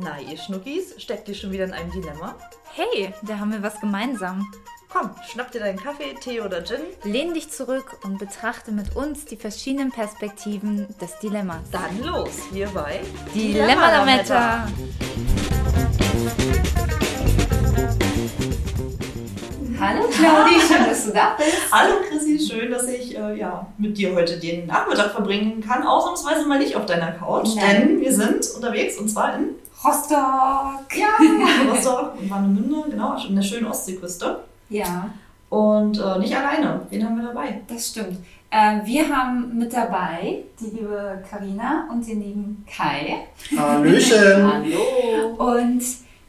Na, ihr Schnuckis, steckt ihr schon wieder in einem Dilemma? Hey, da haben wir was gemeinsam. Komm, schnapp dir deinen Kaffee, Tee oder Gin. Lehn dich zurück und betrachte mit uns die verschiedenen Perspektiven des Dilemmas. Dann los, hier bei Dilemma-Lametta. Hallo Claudi, schön, dass du da bist. Hallo Chrissy, schön, dass ich äh, ja, mit dir heute den Nachmittag verbringen kann. Ausnahmsweise mal nicht auf deiner Couch, Nein. denn wir sind unterwegs und zwar in Rostock. ja, Rostock und Warnemünde, genau, an der schönen Ostseeküste. Ja, Und äh, nicht alleine. Wen haben wir dabei? das stimmt. Äh, wir haben mit dabei die liebe Karina und den lieben Kai. Hallöchen. Hallo. Und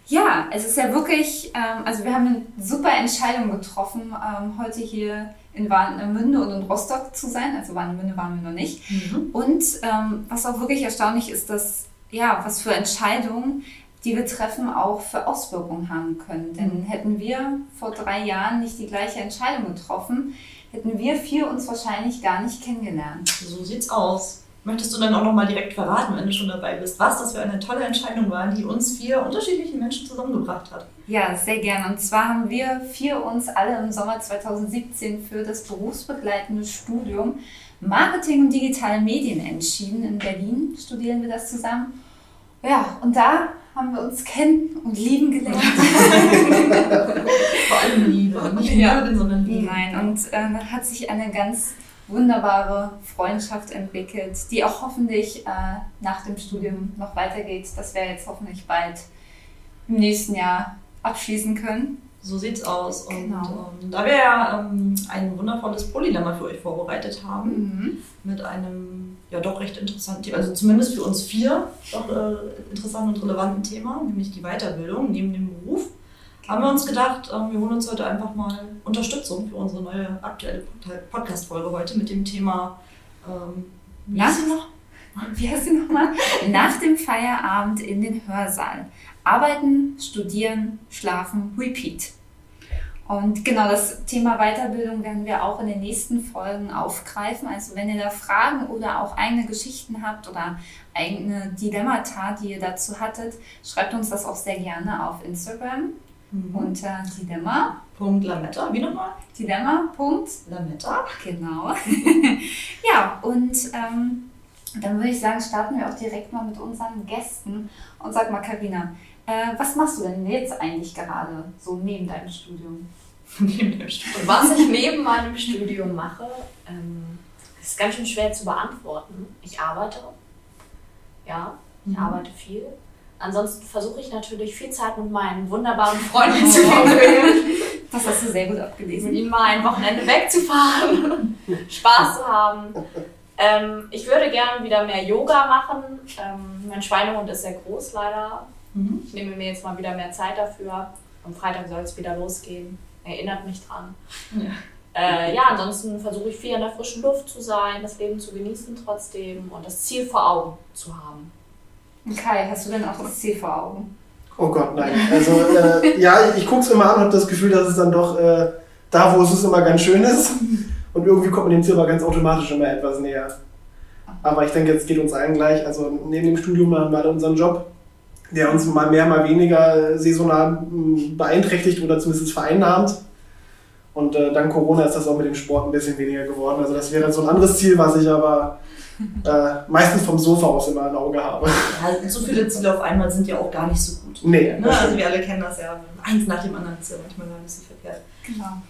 ja, es ist ja wirklich, ähm, also wir haben eine super Entscheidung getroffen, ähm, heute hier in Warnemünde und in Rostock zu sein. Also Warnemünde waren wir noch nicht. Mhm. Und ähm, was auch wirklich erstaunlich ist, dass, ja, was für Entscheidungen, die wir treffen, auch für Auswirkungen haben können. Denn hätten wir vor drei Jahren nicht die gleiche Entscheidung getroffen, hätten wir vier uns wahrscheinlich gar nicht kennengelernt. So sieht's aus. Möchtest du dann auch nochmal direkt verraten, wenn du schon dabei bist, was das für eine tolle Entscheidung war, die uns vier unterschiedliche Menschen zusammengebracht hat? Ja, sehr gerne. Und zwar haben wir vier uns alle im Sommer 2017 für das berufsbegleitende Studium Marketing und digitale Medien entschieden. In Berlin studieren wir das zusammen. Ja, und da haben wir uns kennen und lieben gelernt. Vor allem Liebe. Nicht Ja. Mögen, sondern Liebe. Nein, und äh, hat sich eine ganz wunderbare Freundschaft entwickelt, die auch hoffentlich äh, nach dem Studium noch weitergeht, dass wir jetzt hoffentlich bald im nächsten Jahr abschließen können. So sieht's aus. Und Genau. ähm, da wir ja ähm, ein wundervolles Polylemma für euch vorbereitet haben, Mhm. mit einem ja doch recht interessanten Thema, also zumindest für uns vier doch äh, interessanten und relevanten Thema, nämlich die Weiterbildung neben dem Beruf, haben wir uns gedacht, ähm, wir holen uns heute einfach mal Unterstützung für unsere neue aktuelle Pod- Podcast-Folge heute mit dem Thema ähm, wie sie noch? Wie heißt sie nochmal? Nach dem Feierabend in den Hörsaal. Arbeiten, studieren, schlafen, repeat. Und genau das Thema Weiterbildung werden wir auch in den nächsten Folgen aufgreifen. Also wenn ihr da Fragen oder auch eigene Geschichten habt oder eigene Dilemmata, die ihr dazu hattet, schreibt uns das auch sehr gerne auf Instagram Mhm. unter Dilemma. Punkt Lametta, wie nochmal? Dilemma. Punkt. Lametta. Genau. ja, und ähm, dann würde ich sagen, starten wir auch direkt mal mit unseren Gästen. Und sag mal, Karina, äh, was machst du denn jetzt eigentlich gerade so neben deinem Studium? Neben dem Studium. Und was ich neben meinem Studium mache, ähm, ist ganz schön schwer zu beantworten. Ich arbeite. Ja, ich Mhm. arbeite viel. Ansonsten versuche ich natürlich viel Zeit mit meinen wunderbaren Freunden zu verbringen, Das hast du sehr gut mit abgelesen. ihnen mal ein Wochenende wegzufahren, Spaß zu haben. Ähm, ich würde gerne wieder mehr Yoga machen. Ähm, mein Schweinehund ist sehr groß leider. Mhm. Ich nehme mir jetzt mal wieder mehr Zeit dafür. Am Freitag soll es wieder losgehen. Erinnert mich dran. Ja. Äh, ja, ansonsten versuche ich viel in der frischen Luft zu sein, das Leben zu genießen trotzdem und das Ziel vor Augen zu haben. Kai, hast du denn auch das Ziel vor Augen? Oh Gott, nein. Also äh, ja, ich gucke es mal an und habe das Gefühl, dass es dann doch äh, da, wo es ist, immer ganz schön ist. Und irgendwie kommt man dem Ziel aber ganz automatisch immer etwas näher. Aber ich denke, jetzt geht uns allen gleich. Also neben dem Studium haben wir alle unseren Job, der uns mal mehr, mal weniger saisonal mh, beeinträchtigt oder zumindest vereinnahmt. Und äh, dank Corona ist das auch mit dem Sport ein bisschen weniger geworden. Also das wäre so ein anderes Ziel, was ich aber äh, meistens vom Sofa aus immer im Auge habe. Ja, so viele Ziele auf einmal sind ja auch gar nicht so gut. Nee, Ne? Also wir alle kennen das ja. Eins nach dem anderen ist ja manchmal gar nicht so verkehrt. Genau.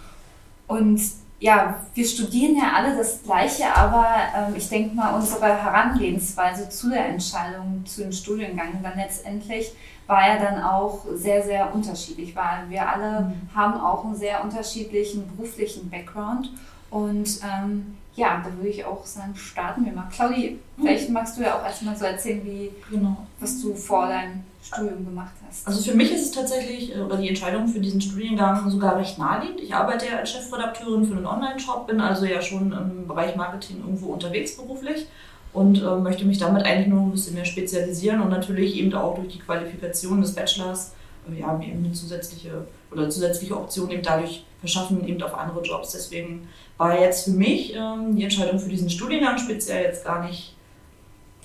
Und ja, wir studieren ja alle das Gleiche, aber ähm, ich denke mal, unsere Herangehensweise zu der Entscheidung zu dem Studiengang dann letztendlich war ja dann auch sehr, sehr unterschiedlich, weil wir alle haben auch einen sehr unterschiedlichen beruflichen Background. Und ähm, ja, da würde ich auch sagen, starten wir mal. Claudi, vielleicht magst du ja auch erstmal so erzählen, wie, Genau. was du vor deinem Studium gemacht hast. Also für mich ist es tatsächlich, äh, oder die Entscheidung für diesen Studiengang sogar recht naheliegend. Ich arbeite ja als Chefredakteurin für einen Online-Shop, bin also ja schon im Bereich Marketing irgendwo unterwegs beruflich und äh, möchte mich damit eigentlich nur ein bisschen mehr spezialisieren und natürlich eben auch durch die Qualifikation des Bachelors äh, ja, eben eine zusätzliche oder zusätzliche Option eben dadurch verschaffen, eben auf andere Jobs. Deswegen war jetzt für mich ähm, die Entscheidung für diesen Studiengang speziell jetzt gar nicht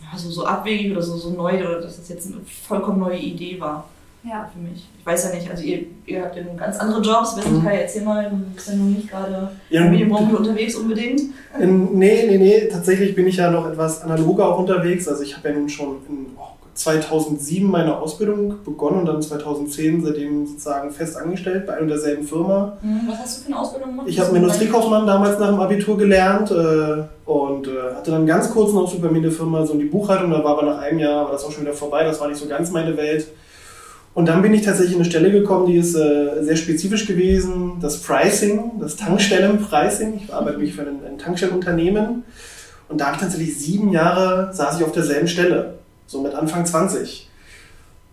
ja, so, abwegig oder so, so neu oder dass das jetzt eine vollkommen neue Idee war Ja. für mich. Ich weiß ja nicht, also ihr, ihr habt ja nun ganz andere Jobs. Wenn Mhm. Kai, erzähl mal, du bist ja nun nicht gerade Ja, in Medienbranche unterwegs unbedingt. In, nee, nee, nee, tatsächlich bin ich ja noch etwas analoger auch unterwegs. Also ich habe ja nun schon in oh, 2007 meine Ausbildung begonnen und dann 2010 seitdem sozusagen fest angestellt bei einer und derselben Firma. Was hast du für eine Ausbildung gemacht? Ich habe einen Industriekaufmann damals nach dem Abitur gelernt äh, und äh, hatte dann ganz kurz noch so bei mir in der Firma so in die Buchhaltung, da war aber nach einem Jahr war das auch schon wieder vorbei, das war nicht so ganz meine Welt. Und dann bin ich tatsächlich in eine Stelle gekommen, die ist äh, sehr spezifisch gewesen, das Pricing, das Tankstellenpricing. Ich arbeite mich für ein, ein Tankstellenunternehmen und da habe ich tatsächlich sieben Jahre, saß ich auf derselben Stelle, so mit Anfang 20.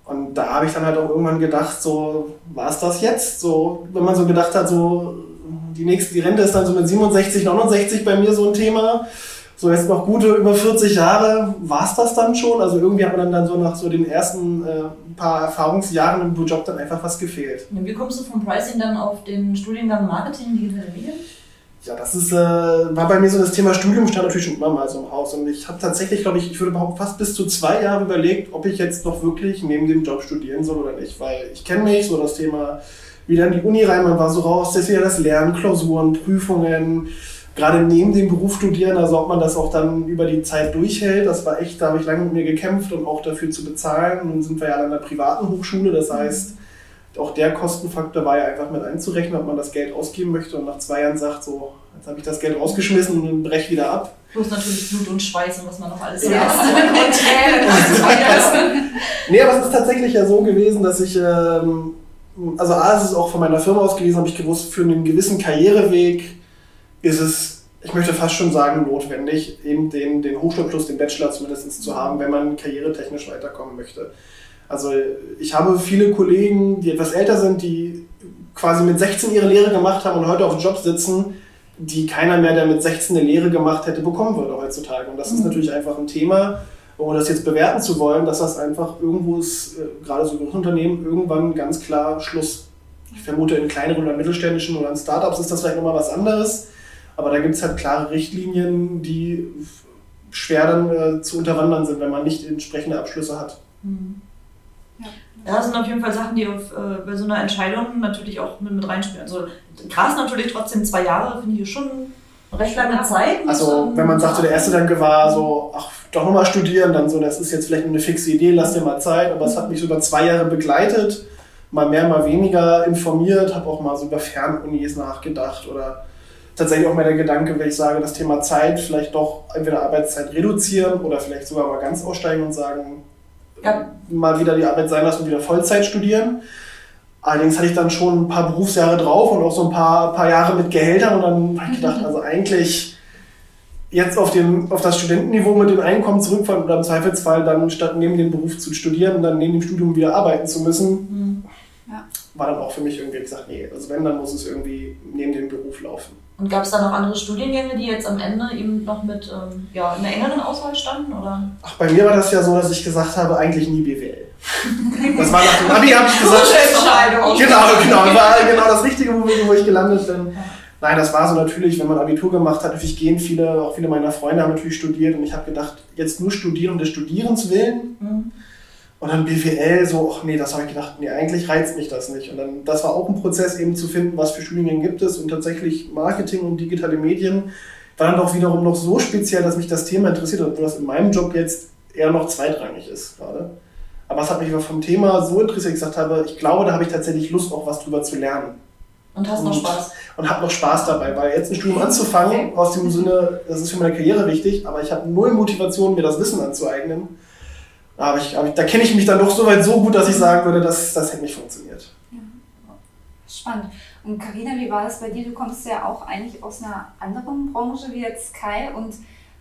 Und da habe ich dann halt auch irgendwann gedacht, so, war es das jetzt? So, wenn man so gedacht hat, so, die nächste, die Rente ist dann so mit 67, 69 bei mir so ein Thema. So, jetzt noch gute über 40 Jahre, war es das dann schon? Also irgendwie hat man dann, so nach so den ersten äh, paar Erfahrungsjahren im Job dann einfach was gefehlt. Wie kommst du vom Pricing dann auf den Studiengang Marketing digitale Medien? Ja, das ist, äh, war bei mir so das Thema Studium, stand natürlich schon immer mal so im Haus. Und ich habe tatsächlich, glaube ich, ich würde behaupten, fast bis zu zwei Jahre überlegt, ob ich jetzt noch wirklich neben dem Job studieren soll oder nicht. Weil ich kenne mich, so das Thema, wieder in die Uni rein, man war so raus, wieder das Lernen, Klausuren, Prüfungen, gerade neben dem Beruf studieren, also ob man das auch dann über die Zeit durchhält, das war echt, da habe ich lange mit mir gekämpft und auch dafür zu bezahlen. Nun sind wir ja an einer privaten Hochschule, das heißt, auch der Kostenfaktor war ja einfach mit einzurechnen, ob man das Geld ausgeben möchte und nach zwei Jahren sagt, so, jetzt habe ich das Geld rausgeschmissen und brech wieder ab. Plus natürlich Blut und Schweiß und was man noch alles Ja. Und Tränen, ist vergessen. Nee, aber es ist tatsächlich ja so gewesen, dass ich, ähm, also A, ist es auch von meiner Firma aus gewesen, habe ich gewusst, für einen gewissen Karriereweg ist es, ich möchte fast schon sagen, notwendig, eben den, den Hochschulabschluss, den Bachelor zumindest zu haben, wenn man karrieretechnisch weiterkommen möchte. Also ich habe viele Kollegen, die etwas älter sind, die quasi mit 16 ihre Lehre gemacht haben und heute auf dem Job sitzen, die keiner mehr, der mit 16 eine Lehre gemacht hätte, bekommen würde heutzutage. Und das ist natürlich einfach ein Thema, ohne das jetzt bewerten zu wollen, dass das einfach irgendwo ist, äh, gerade so große Unternehmen, irgendwann ganz klar Schluss. Ich vermute, in kleineren oder mittelständischen oder in Startups ist das vielleicht nochmal was anderes. Aber da gibt es halt klare Richtlinien, die schwer dann äh, zu unterwandern sind, wenn man nicht entsprechende Abschlüsse hat. Ja, das sind auf jeden Fall Sachen, die auf, äh, bei so einer Entscheidung natürlich auch mit, mit reinspielen. Also krass natürlich trotzdem zwei Jahre, finde ich schon recht lange Zeit. Also wenn man sagte, der erste Gedanke war so, ach, doch nochmal studieren, dann so, das ist jetzt vielleicht eine fixe Idee, lass dir mal Zeit, aber es hat mich so über zwei Jahre begleitet, mal mehr, mal weniger informiert, habe auch mal so über Fernunis nachgedacht oder tatsächlich auch mal der Gedanke, wenn ich sage, das Thema Zeit, vielleicht doch entweder Arbeitszeit reduzieren oder vielleicht sogar mal ganz aussteigen und sagen, Ja. mal wieder die Arbeit sein lassen und wieder Vollzeit studieren. Allerdings hatte ich dann schon ein paar Berufsjahre drauf und auch so ein paar, paar Jahre mit Gehältern und dann habe ich gedacht, also eigentlich jetzt auf, dem, auf das Studentenniveau mit dem Einkommen zurückfallen oder im Zweifelsfall dann statt neben dem Beruf zu studieren und dann neben dem Studium wieder arbeiten zu müssen, Mhm. war dann auch für mich irgendwie gesagt, nee, also wenn, dann muss es irgendwie neben dem Beruf laufen. Und gab es da noch andere Studiengänge, die jetzt am Ende eben noch mit ähm, ja, in der engeren Auswahl standen? Oder? Ach, bei mir war das ja so, dass ich gesagt habe, eigentlich nie BWL. Das war nach dem Abi, habe ich gesagt, Entscheidung. Genau, genau. War genau das Richtige, wo, wo ich gelandet bin. Nein, das war so natürlich, wenn man Abitur gemacht hat, natürlich gehen viele, auch viele meiner Freunde haben natürlich studiert und ich habe gedacht, jetzt nur studieren um des Studierens willen Mhm. Und dann BWL so, ach nee, das habe ich gedacht, nee, eigentlich reizt mich das nicht. Und dann, das war auch ein Prozess eben zu finden, was für Studiengänge gibt es und tatsächlich Marketing und digitale Medien war dann doch wiederum noch so speziell, dass mich das Thema interessiert, obwohl das in meinem Job jetzt eher noch zweitrangig ist gerade. Aber es hat mich vom Thema so interessiert, dass ich gesagt habe, ich glaube, da habe ich tatsächlich Lust, auch was drüber zu lernen Und hast noch Und- Spaß. und habe noch Spaß dabei, weil jetzt ein Studium anzufangen, aus dem Sinne, das ist für meine Karriere wichtig, aber ich habe null Motivation, mir das Wissen anzueignen. Aber, ich, aber da kenne ich mich dann doch so weit so gut, dass ich sagen würde, das, das hätte nicht funktioniert. Spannend. Und Karina, wie war das bei dir? Du kommst ja auch eigentlich aus einer anderen Branche wie jetzt Kai und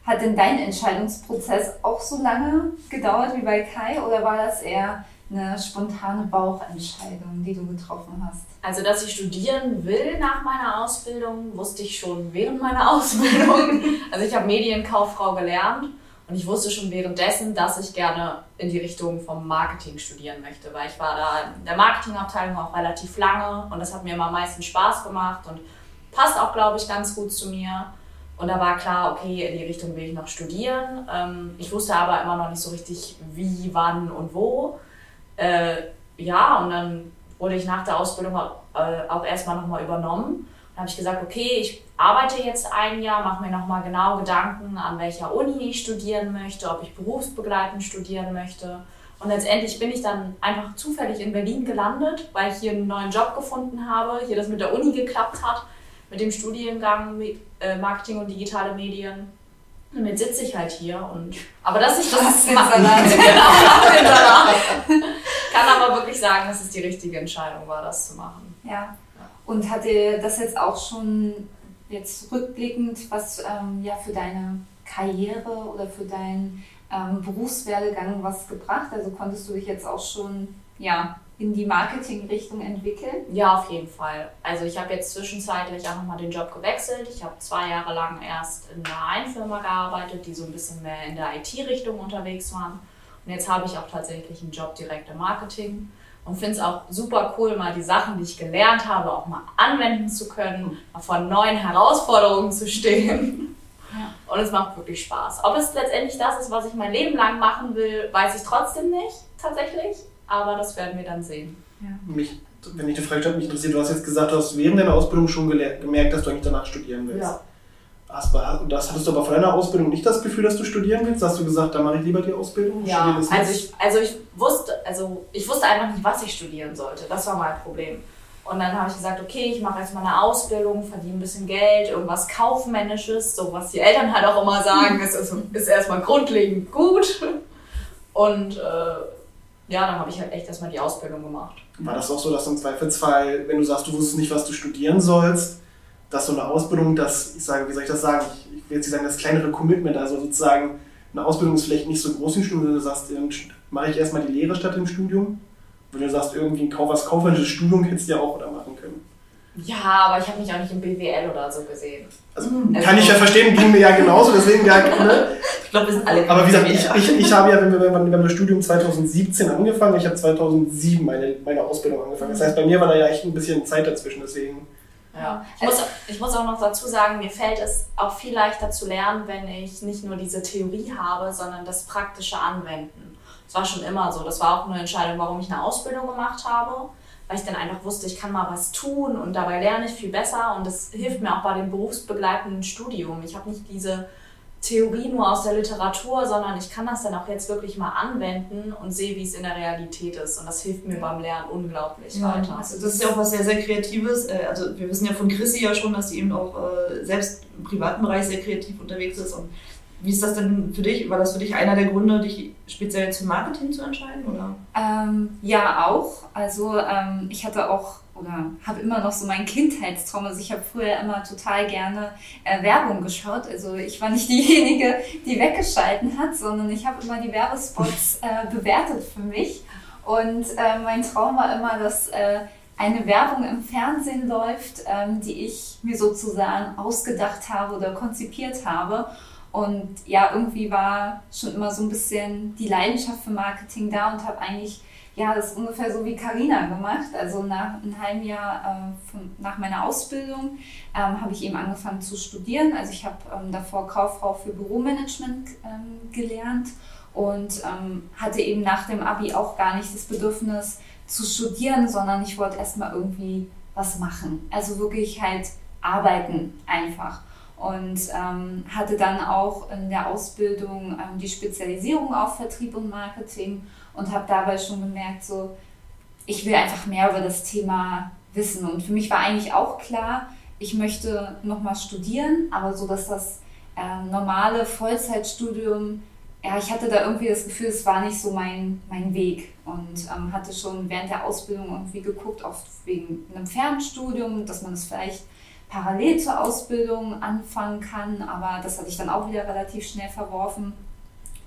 hat denn dein Entscheidungsprozess auch so lange gedauert wie bei Kai oder war das eher eine spontane Bauchentscheidung, die du getroffen hast? Also, dass ich studieren will nach meiner Ausbildung, wusste ich schon während meiner Ausbildung. Also, ich habe Medienkauffrau gelernt und ich wusste schon währenddessen, dass ich gerne in die Richtung vom Marketing studieren möchte, weil ich war da in der Marketingabteilung auch relativ lange und das hat mir immer am meisten Spaß gemacht und passt auch, glaube ich, ganz gut zu mir. Und da war klar, okay, in die Richtung will ich noch studieren. Ähm, ich wusste aber immer noch nicht so richtig, wie, wann und wo. Äh, ja, und dann wurde ich nach der Ausbildung auch, äh, auch erstmal nochmal übernommen. Dann habe ich gesagt, okay, ich arbeite jetzt ein Jahr, mache mir nochmal genau Gedanken, an welcher Uni ich studieren möchte, ob ich berufsbegleitend studieren möchte. Und letztendlich bin ich dann einfach zufällig in Berlin gelandet, weil ich hier einen neuen Job gefunden habe, hier das mit der Uni geklappt hat, mit dem Studiengang äh, Marketing und digitale Medien. Und jetzt sitze ich halt hier und aber dass ich das Salat. genau, kann aber wirklich sagen, dass es die richtige Entscheidung war, das zu machen. Ja. Und hat dir das jetzt auch schon jetzt rückblickend was ähm, ja für deine Karriere oder für deinen ähm, Berufswerdegang was gebracht? Also konntest du dich jetzt auch schon ja in die Marketingrichtung entwickeln? Ja, auf jeden Fall. Also ich habe jetzt zwischenzeitlich auch nochmal den Job gewechselt. Ich habe zwei Jahre lang erst in einer Einfirma gearbeitet, die so ein bisschen mehr in der IT-Richtung unterwegs waren. Und jetzt habe ich auch tatsächlich einen Job direkt im Marketing und finde es auch super cool, mal die Sachen, die ich gelernt habe, auch mal anwenden zu können, mal vor neuen Herausforderungen zu stehen. Und es macht wirklich Spaß. Ob es letztendlich das ist, was ich mein Leben lang machen will, weiß ich trotzdem nicht, tatsächlich. Aber das werden wir dann sehen. Mich, wenn ich eine Frage stelle, mich interessiert, du hast jetzt gesagt, du hast während deiner Ausbildung schon gemerkt, dass du eigentlich danach studieren willst. Ja. Hast, und das hattest du aber vor deiner Ausbildung nicht das Gefühl, dass du studieren willst? Hast du gesagt, da mache ich lieber die Ausbildung? Ja, also ich, also ich wusste, also ich wusste einfach nicht, was ich studieren sollte. Das war mein Problem. Und dann habe ich gesagt, okay, ich mache jetzt mal eine Ausbildung, verdiene ein bisschen Geld, irgendwas Kaufmännisches, so was die Eltern halt auch immer sagen, ist, ist, ist erstmal grundlegend gut. Und äh, ja, dann habe ich halt echt erstmal die Ausbildung gemacht. War das auch so, dass du im Zweifelsfall, wenn du sagst, du wusstest nicht, was du studieren sollst, dass so eine Ausbildung, das, ich sage, wie soll ich das sagen, ich, ich will jetzt nicht sagen, das kleinere Commitment, also sozusagen, eine Ausbildung ist vielleicht nicht so groß im Studium, wenn du sagst, dann mache ich erstmal die Lehre statt dem Studium. Wenn du sagst, irgendwie ein Kauf, was kaufmännisches Studium hättest du ja auch oder machen können. Ja, aber ich habe mich auch nicht im BWL oder so gesehen. Also, kann ich ja verstehen, ging mir ja genauso, deswegen gar ne? Ich glaube, wir sind alle Aber wie gesagt, ich, ich, ich habe ja, wenn wir, wenn wir, das Studium 2017 angefangen, ich habe 2007 meine, meine Ausbildung angefangen. Das heißt, bei mir war da ja echt ein bisschen Zeit dazwischen, deswegen. Ja. Ich, muss, ich muss auch noch dazu sagen, mir fällt es auch viel leichter zu lernen, wenn ich nicht nur diese Theorie habe, sondern das praktische Anwenden. Das war schon immer so. Das war auch eine Entscheidung, warum ich eine Ausbildung gemacht habe, weil ich dann einfach wusste, ich kann mal was tun und dabei lerne ich viel besser und das hilft mir auch bei dem berufsbegleitenden Studium. Ich habe nicht diese Theorie nur aus der Literatur, sondern ich kann das dann auch jetzt wirklich mal anwenden und sehe, wie es in der Realität ist. Und das hilft mir beim Lernen unglaublich Ja, weiter. also das ist ja auch was sehr, sehr Kreatives. Äh, Also wir wissen ja von Chrissy ja schon, dass sie eben auch äh, selbst im privaten Bereich sehr kreativ unterwegs ist. Und wie ist das denn für dich? War das für dich einer der Gründe, dich speziell zum Marketing zu entscheiden? Oder? Ähm, ja, auch. Also ähm, ich hatte auch oder habe immer noch so meinen Kindheitstraum. Also ich habe früher immer total gerne äh, Werbung geschaut. Also ich war nicht diejenige, die weggeschalten hat, sondern ich habe immer die Werbespots äh, bewertet für mich. Und äh, mein Traum war immer, dass äh, eine Werbung im Fernsehen läuft, ähm, die ich mir sozusagen ausgedacht habe oder konzipiert habe. Und ja, irgendwie war schon immer so ein bisschen die Leidenschaft für Marketing da und habe eigentlich ja, das ist ungefähr so wie Karina gemacht. Also nach einem halben Jahr äh, von, nach meiner Ausbildung ähm, habe ich eben angefangen zu studieren. Also ich habe ähm, davor Kauffrau für Büromanagement ähm, gelernt und ähm, hatte eben nach dem Abi auch gar nicht das Bedürfnis zu studieren, sondern ich wollte erstmal irgendwie was machen. Also wirklich halt arbeiten einfach. Und ähm, hatte dann auch in der Ausbildung ähm, die Spezialisierung auf Vertrieb und Marketing und habe dabei schon gemerkt, so, ich will einfach mehr über das Thema wissen. Und für mich war eigentlich auch klar, ich möchte nochmal studieren, aber so, dass das äh, normale Vollzeitstudium, ja, ich hatte da irgendwie das Gefühl, es war nicht so mein, mein Weg. Und ähm, hatte schon während der Ausbildung irgendwie geguckt, oft wegen einem Fernstudium, dass man es vielleicht parallel zur Ausbildung anfangen kann, aber das hatte ich dann auch wieder relativ schnell verworfen.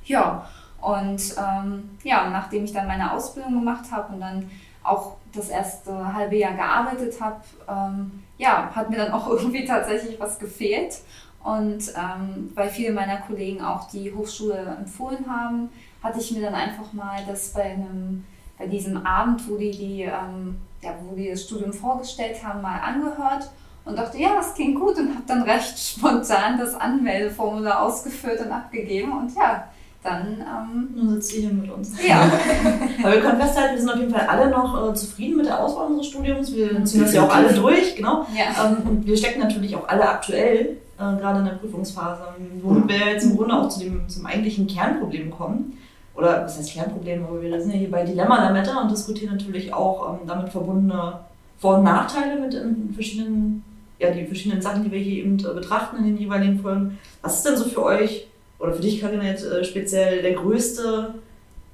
Ja, und ähm, ja, nachdem ich dann meine Ausbildung gemacht habe und dann auch das erste halbe Jahr gearbeitet habe, ähm, ja, hat mir dann auch irgendwie tatsächlich was gefehlt. Und ähm, weil viele meiner Kollegen auch die Hochschule empfohlen haben, hatte ich mir dann einfach mal das bei einem, bei diesem Abend, wo die, die, ähm, ja, wo die das Studium vorgestellt haben, mal angehört und dachte, ja, das klingt gut und habe dann recht spontan das Anmeldeformular ausgefüllt und abgegeben und ja, dann. Ähm, Nun sitzt sie hier mit uns. Ja. Aber wir können festhalten, wir sind auf jeden Fall alle noch äh, zufrieden mit der Auswahl unseres Studiums. Wir ziehen das ja auch alle durch, genau. ja. Ähm, und wir stecken natürlich auch alle aktuell, äh, gerade in der Prüfungsphase, womit wir jetzt im Grunde auch zu dem, zum eigentlichen Kernproblem kommen. Oder was heißt Kernproblem, aber wir sind ja hier bei Dilemma Lametta und diskutieren natürlich auch ähm, damit verbundene Vor- und Nachteile mit den verschiedenen, ja, die verschiedenen Sachen, die wir hier eben äh, betrachten in den jeweiligen Folgen. Was ist denn so für euch oder für dich, Karina, jetzt äh, speziell der größte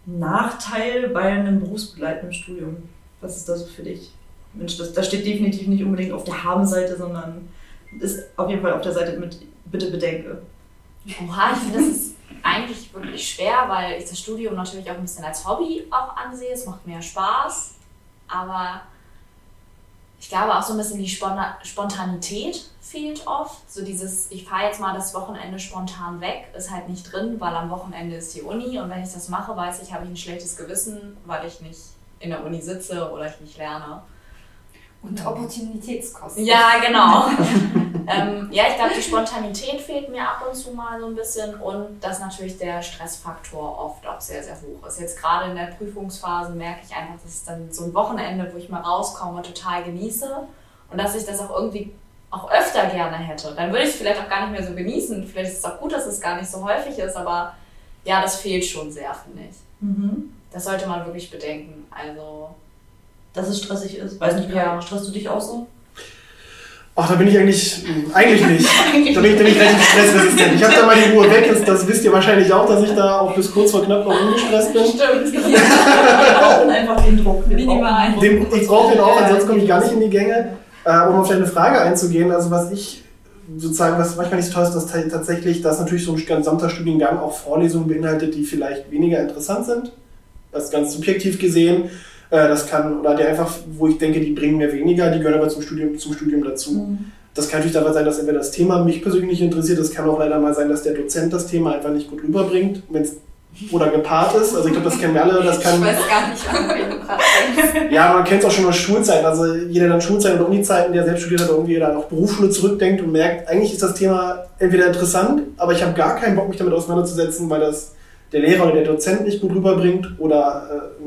Nachteil bei einem berufsbegleitenden Studium? Was ist das für dich? Mensch, das, das steht definitiv nicht unbedingt auf der Haben-Seite, sondern ist auf jeden Fall auf der Seite mit Bitte bedenke. Oha, ich finde, das ist eigentlich wirklich schwer, weil ich das Studium natürlich auch ein bisschen als Hobby auch ansehe. Es macht mir Spaß, aber ich glaube auch so ein bisschen die Spontanität fehlt oft. So dieses, ich fahre jetzt mal das Wochenende spontan weg, ist halt nicht drin, weil am Wochenende ist die Uni und wenn ich das mache, weiß ich, habe ich ein schlechtes Gewissen, weil ich nicht in der Uni sitze oder ich nicht lerne. Und Opportunitätskosten. Ja, genau. ähm, ja, ich glaube, die Spontanität fehlt mir ab und zu mal so ein bisschen und dass natürlich der Stressfaktor oft auch sehr, sehr hoch ist. Jetzt gerade in der Prüfungsphase merke ich einfach, dass es dann so ein Wochenende, wo ich mal rauskomme, total genieße und dass ich das auch irgendwie auch öfter gerne hätte. Dann würde ich es vielleicht auch gar nicht mehr so genießen. Vielleicht ist es auch gut, dass es gar nicht so häufig ist, aber ja, das fehlt schon sehr, finde ich. Mhm. Das sollte man wirklich bedenken. Also, Dass es stressig ist. Weiß nicht, Ja. ja. stresst du dich auch so? Ach, da bin ich eigentlich, mh, eigentlich nicht. Da bin ich, da bin ich relativ stressresistent. Ich habe da mal die Ruhe weg, das, das wisst ihr wahrscheinlich auch, dass ich da auch bis kurz vor knapp noch ungestresst bin. stimmt. Wir brauchen einfach den Druck. Wir Minimal. Den, ich brauche den auch, ansonsten komme ich gar nicht in die Gänge. Äh, um auf deine Frage einzugehen, also was ich sozusagen, was manchmal nicht so toll ist, dass ta- tatsächlich, dass natürlich so ein gesamter Studiengang auch Vorlesungen beinhaltet, die vielleicht weniger interessant sind. Das ist ganz subjektiv gesehen. Äh, das kann, oder die einfach, wo ich denke, die bringen mir weniger, die gehören aber zum Studium, zum Studium dazu. Mhm. Das kann natürlich dabei sein, dass entweder das Thema mich persönlich nicht interessiert, das kann auch leider mal sein, dass der Dozent das Thema einfach nicht gut rüberbringt, wenn es oder gepaart ist. Also ich glaube, das kennen wir alle. Das kann, ich weiß gar nicht, du gerade denkst. ja, man kennt es auch schon aus Schulzeiten. Also jeder der dann Schulzeiten oder Unizeiten, der selbst studiert hat, irgendwie dann auf Berufsschule zurückdenkt und merkt, eigentlich ist das Thema entweder interessant, aber ich habe gar keinen Bock, mich damit auseinanderzusetzen, weil das der Lehrer oder der Dozent nicht gut rüberbringt. Oder äh,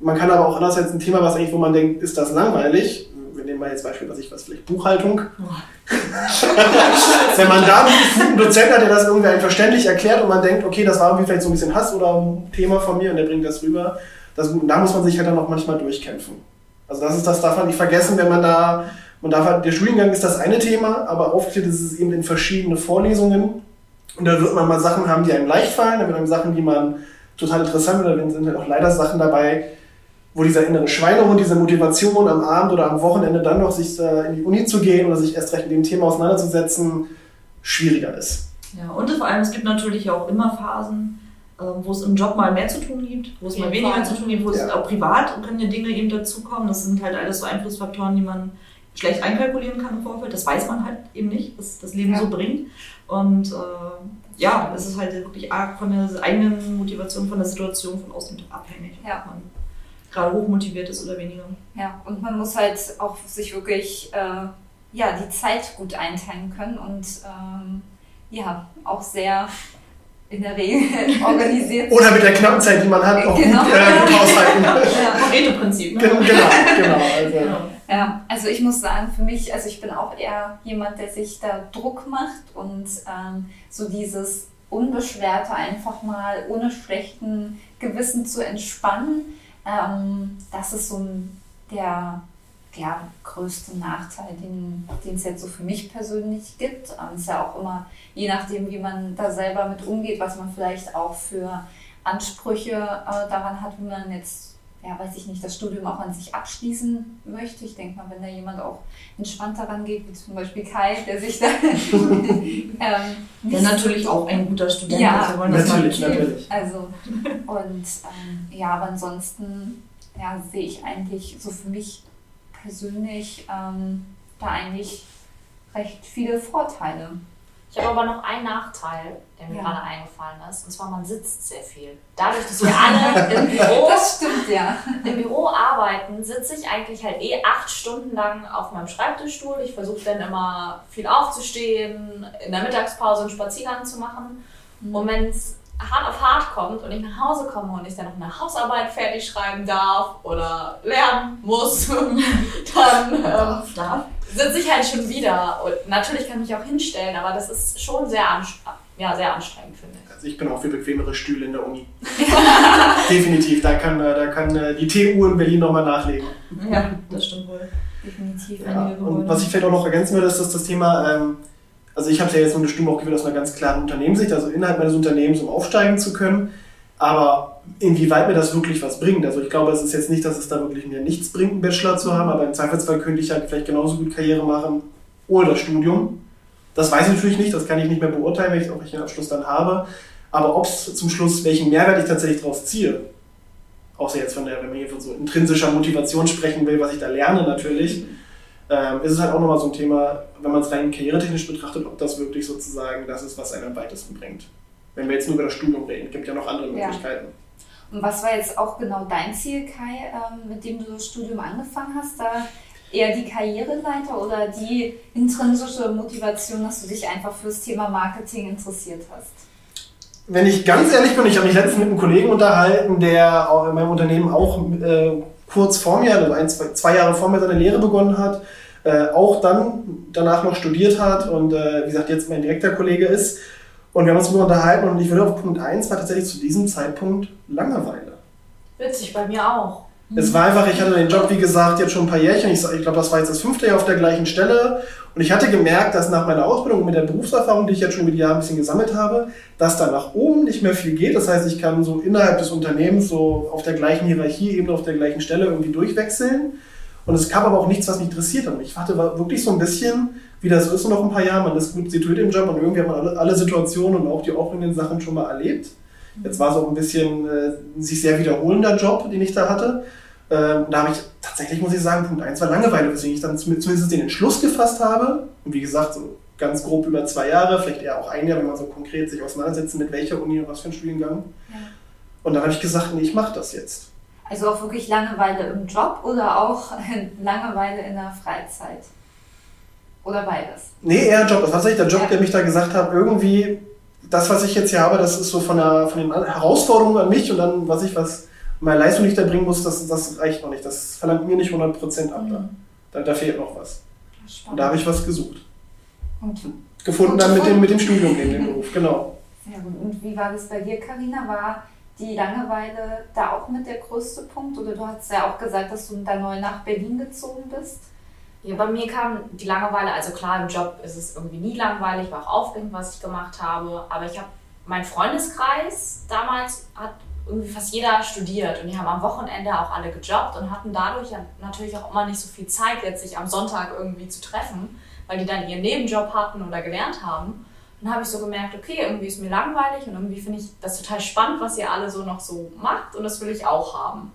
man kann aber auch andererseits ein Thema, was eigentlich, wo man denkt, ist das langweilig. Wir nehmen mal jetzt Beispiel, was ich was, vielleicht Buchhaltung. Wenn man da einen Dozent hat, der das irgendwie einem verständlich erklärt und man denkt, okay, das war irgendwie vielleicht so ein bisschen Hass oder ein Thema von mir und der bringt das rüber, das gut. Und da muss man sich halt dann auch manchmal durchkämpfen. Also das ist das darf man nicht vergessen, wenn man da, man darf halt, der Studiengang ist das eine Thema, aber aufgeteilt ist es eben in verschiedene Vorlesungen. Und da wird man mal Sachen haben, die einem leicht fallen, dann wird man Sachen, die man total interessant finden, dann sind halt auch leider Sachen dabei, wo dieser innere Schweinehund, diese Motivation am Abend oder am Wochenende dann noch sich äh, in die Uni zu gehen oder sich erst recht mit dem Thema auseinanderzusetzen, schwieriger ist. Ja, und vor allem, es gibt natürlich auch immer Phasen, äh, wo es im Job mal mehr zu tun gibt, wo es mal weniger Fall. zu tun gibt, wo es Ja. auch privat können ja Dinge eben dazukommen. Das sind halt alles so Einflussfaktoren, die man schlecht einkalkulieren kann im Vorfeld. Das weiß man halt eben nicht, was das Leben Ja. so bringt. Und äh, ja, es ist halt wirklich arg von der eigenen Motivation, von der Situation, von außen abhängig. Ja. Ob man gerade hochmotiviert ist oder weniger. Ja, und man muss halt auch sich wirklich äh, ja, die Zeit gut einteilen können und ähm, ja, auch sehr in der Regel organisiert Oder mit der knappen Zeit, die man hat, auch Genau. gut, äh, gut aushalten. Ja. Pareto-Prinzip, Gen- ne? genau, genau. Also, Genau. Ja, also ich muss sagen, für mich, also ich bin auch eher jemand, der sich da Druck macht und ähm, so dieses Unbeschwerte einfach mal ohne schlechten Gewissen zu entspannen, ähm, das ist so der ja, größte Nachteil, den es jetzt so für mich persönlich gibt. Ähm, Es ist ja auch immer, je nachdem, wie man da selber mit umgeht, was man vielleicht auch für Ansprüche äh, daran hat, wie man jetzt ja, weiß ich nicht, das Studium auch an sich abschließen möchte. Ich denke mal, wenn da jemand auch entspannt daran geht, wie zum Beispiel Kai, der sich da ähm, Der natürlich auch ein guter Student Ja, ist. Wir wollen das natürlich, natürlich. Also, und ähm, ja, aber ansonsten ja, sehe ich eigentlich so für mich persönlich ähm, da eigentlich recht viele Vorteile. Ich habe aber noch einen Nachteil, der mir Ja. gerade eingefallen ist. Und zwar, man sitzt sehr viel. Dadurch, dass wir alle im Büro stimmt. ja. im Büro arbeiten sitze ich eigentlich halt eh acht Stunden lang auf meinem Schreibtischstuhl. Ich versuche dann immer viel aufzustehen, in der Mittagspause einen Spaziergang zu machen. Und wenn es hart auf hart kommt und ich nach Hause komme und ich dann noch eine Hausarbeit fertig schreiben darf oder lernen muss, dann ähm, Darf? sitze ich halt schon wieder. Und natürlich kann ich mich auch hinstellen, aber das ist schon sehr, anstre ja, sehr anstrengend, finde ich. Also ich bin auch für bequemere Stühle in der Uni. Definitiv, da kann, äh, da kann äh, die TU in Berlin nochmal nachlegen. Ja, das stimmt wohl. Definitiv. Ja. Und was ich vielleicht auch noch ergänzen würde, ist dass das Thema, ähm, also ich habe ja jetzt nur eine Stimme auch gewählt aus einer ganz klaren Unternehmenssicht, also innerhalb meines Unternehmens, um aufsteigen zu können. Aber inwieweit mir das wirklich was bringt. Also ich glaube, es ist jetzt nicht, dass es da wirklich mir nichts bringt, einen Bachelor zu haben, aber im Zweifelsfall könnte ich ja vielleicht genauso gut Karriere machen ohne das Studium. Das weiß ich natürlich nicht, das kann ich nicht mehr beurteilen, wenn ich auch welchen Abschluss dann habe. Aber ob es zum Schluss, welchen Mehrwert ich tatsächlich daraus ziehe, außer jetzt von der, wenn man hier von so intrinsischer Motivation sprechen will, was ich da lerne natürlich, ähm, ist es halt auch nochmal so ein Thema, wenn man es rein karrieretechnisch betrachtet, ob das wirklich sozusagen das ist, was einen am weitesten bringt. Wenn wir jetzt nur über das Studium reden, gibt ja noch andere Ja. Möglichkeiten. Und was war jetzt auch genau dein Ziel, Kai, ähm, mit dem du das Studium angefangen hast? Da eher die Karriereleiter oder die intrinsische Motivation, dass du dich einfach fürs Thema Marketing interessiert hast? Wenn ich ganz ehrlich bin, ich habe mich letztens mit einem Kollegen unterhalten, der auch in meinem Unternehmen auch äh, kurz vor mir, also ein, zwei, zwei Jahre vor mir seine Lehre begonnen hat, äh, auch dann danach noch studiert hat und äh, wie gesagt jetzt mein direkter Kollege ist. Und wir haben uns darüber unterhalten und ich würde auf Punkt 1 war tatsächlich zu diesem Zeitpunkt Langeweile. Witzig, bei mir auch. Es war einfach, ich hatte den Job, wie gesagt, jetzt schon ein paar Jährchen. Ich, ich glaube, das war jetzt das fünfte Jahr auf der gleichen Stelle. Und ich hatte gemerkt, dass nach meiner Ausbildung mit der Berufserfahrung, die ich jetzt schon über die Jahre ein bisschen gesammelt habe, dass da nach oben nicht mehr viel geht. Das heißt, ich kann so innerhalb des Unternehmens so auf der gleichen Hierarchie, eben auf der gleichen Stelle irgendwie durchwechseln. Und es gab aber auch nichts, was mich interessiert hat. Und ich warte wirklich so ein bisschen, wie das ist, noch ein paar Jahre. Man ist gut situiert im Job und irgendwie hat man alle, alle Situationen und auch die aufregenden Sachen schon mal erlebt. Jetzt war es auch ein bisschen äh, sich sehr wiederholender Job, den ich da hatte. Ähm, da habe ich tatsächlich, muss ich sagen, Punkt 1 war Langeweile, weswegen ich dann zum- zumindest den Entschluss gefasst habe. Und wie gesagt, so ganz grob über zwei Jahre, vielleicht eher auch ein Jahr, wenn man so konkret sich auseinandersetzt, mit welcher Uni und was für ein Studiengang. Ja. Und dann habe ich gesagt, nee, ich mache das jetzt. Also auch wirklich Langeweile im Job oder auch Langeweile in der Freizeit? Oder beides? Nee, eher Job. Das war tatsächlich der Job, Ja. der mich da gesagt hat, irgendwie, das, was ich jetzt hier habe, das ist so von, der, von den Herausforderungen an mich und dann, was ich, was meine Leistung, die ich da bringen muss, das, das reicht noch nicht. Das verlangt mir nicht 100% ab. Da. Da, da fehlt noch was. Und da habe ich was gesucht. Und, Gefunden Und dann mit dem, mit dem Studium neben dem Beruf, genau. sehr gut. Und wie war das bei dir, Karina? War die Langeweile da auch mit der größte Punkt? Oder du hast ja auch gesagt, dass du da neu nach Berlin gezogen bist? Ja, bei mir kam die Langeweile, also klar, im Job ist es irgendwie nie langweilig, war auch aufregend, was ich gemacht habe, aber ich habe, mein Freundeskreis damals hat irgendwie fast jeder studiert und die haben am Wochenende auch alle gejobbt und hatten dadurch natürlich auch immer nicht so viel Zeit, jetzt sich am Sonntag irgendwie zu treffen, weil die dann ihren Nebenjob hatten oder gelernt haben. Dann habe ich so gemerkt, okay, irgendwie ist mir langweilig und irgendwie finde ich das total spannend, was ihr alle so noch so macht und das will ich auch haben.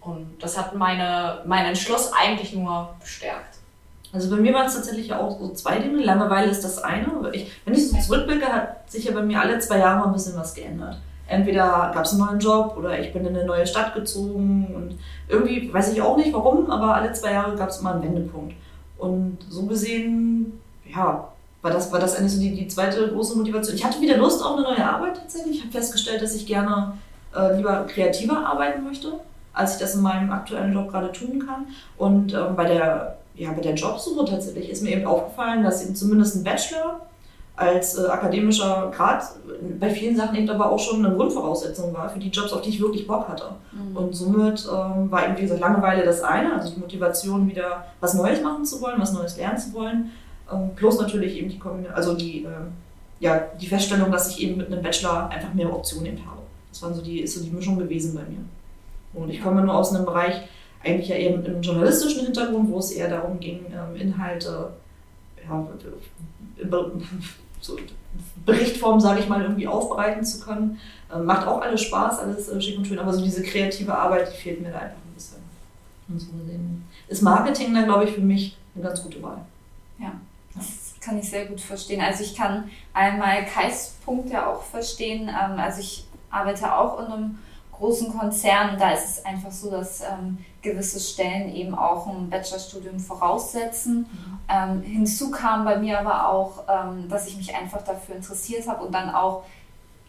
Und das hat meine, meinen Entschluss eigentlich nur bestärkt. Also bei mir waren es tatsächlich auch so zwei Dinge. Langeweile ist das eine. Ich, wenn ich so zurückblicke, hat sich ja bei mir alle zwei Jahre mal ein bisschen was geändert. Entweder gab es einen neuen Job oder ich bin in eine neue Stadt gezogen und irgendwie weiß ich auch nicht warum, aber alle zwei Jahre gab es immer einen Wendepunkt. Und so gesehen, ja, war das, war das eigentlich so die, die zweite große Motivation. Ich hatte wieder Lust auf eine neue Arbeit tatsächlich. Ich habe festgestellt, dass ich gerne äh, lieber kreativer arbeiten möchte, als ich das in meinem aktuellen Job gerade tun kann. Und ähm, bei der ja, bei der Jobsuche tatsächlich ist mir eben aufgefallen, dass eben zumindest ein Bachelor als äh, akademischer Grad bei vielen Sachen eben aber auch schon eine Grundvoraussetzung war für die Jobs, auf die ich wirklich Bock hatte. Und somit ähm, war eben, wie gesagt, Langeweile das eine, also die Motivation, wieder was Neues machen zu wollen, was Neues lernen zu wollen. Ähm, plus natürlich eben die, also die, ähm, ja, die Feststellung, dass ich eben mit einem Bachelor einfach mehr Optionen eben habe. Das war so die, ist so die Mischung gewesen bei mir. Und ich komme nur aus einem Bereich, eigentlich ja mit einem journalistischen Hintergrund, wo es eher darum ging, ähm, Inhalte, ja, so Berichtform, sage ich mal, irgendwie aufbereiten zu können. Ähm, macht auch alles Spaß, alles äh, schick und schön, aber so diese kreative Arbeit, die fehlt mir da einfach ein bisschen. Und so gesehen ist Marketing dann, glaube ich, für mich eine ganz gute Wahl. Das kann ich sehr gut verstehen. Also ich kann einmal Kais Punkt ja auch verstehen. Ähm, Also ich arbeite auch in einem großen Konzernen, da ist es einfach so, dass ähm, gewisse Stellen eben auch ein Bachelorstudium voraussetzen. Mhm. Ähm, hinzu kam bei mir aber auch, ähm, dass ich mich einfach dafür interessiert habe und dann auch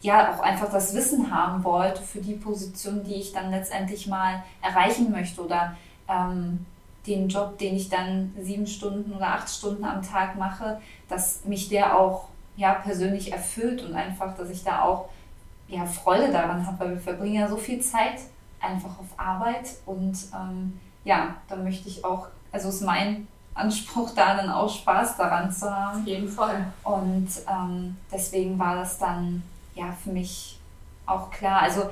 ja auch einfach das Wissen haben wollte für die Position, die ich dann letztendlich mal erreichen möchte oder ähm, den Job, den ich dann sieben Stunden oder acht Stunden am Tag mache, dass mich der auch ja persönlich erfüllt und einfach, dass ich da auch ja, Freude daran habe, weil wir verbringen ja so viel Zeit einfach auf Arbeit und ähm, ja, da möchte ich auch, also ist mein Anspruch da dann auch Spaß daran zu haben. Auf jeden Fall. Und ähm, deswegen war das dann ja für mich auch klar. Also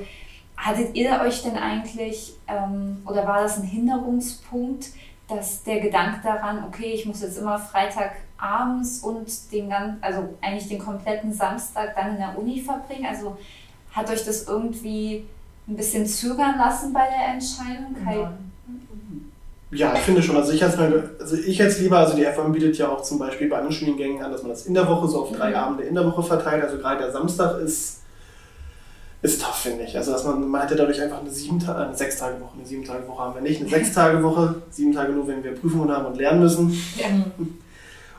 hattet ihr euch denn eigentlich ähm, oder war das ein Hinderungspunkt, dass der Gedanke daran, okay, ich muss jetzt immer Freitagabends und den ganzen, also eigentlich den kompletten Samstag dann in der Uni verbringen? Also hat euch das irgendwie ein bisschen zögern lassen bei der Entscheidung? Ja, ich finde schon. Also ich, also ich jetzt lieber, also die FOM bietet ja auch zum Beispiel bei anderen Studiengängen an, dass man das in der Woche so auf drei mhm. Abende in der Woche verteilt. Also gerade der Samstag ist, ist tough, finde ich. Also dass man, man hätte dadurch einfach eine sieben eine sechs Tage Woche, eine sieben Tage Woche haben wir nicht, eine sechs Tage Woche, sieben Tage nur, wenn wir Prüfungen haben und lernen müssen. Ja.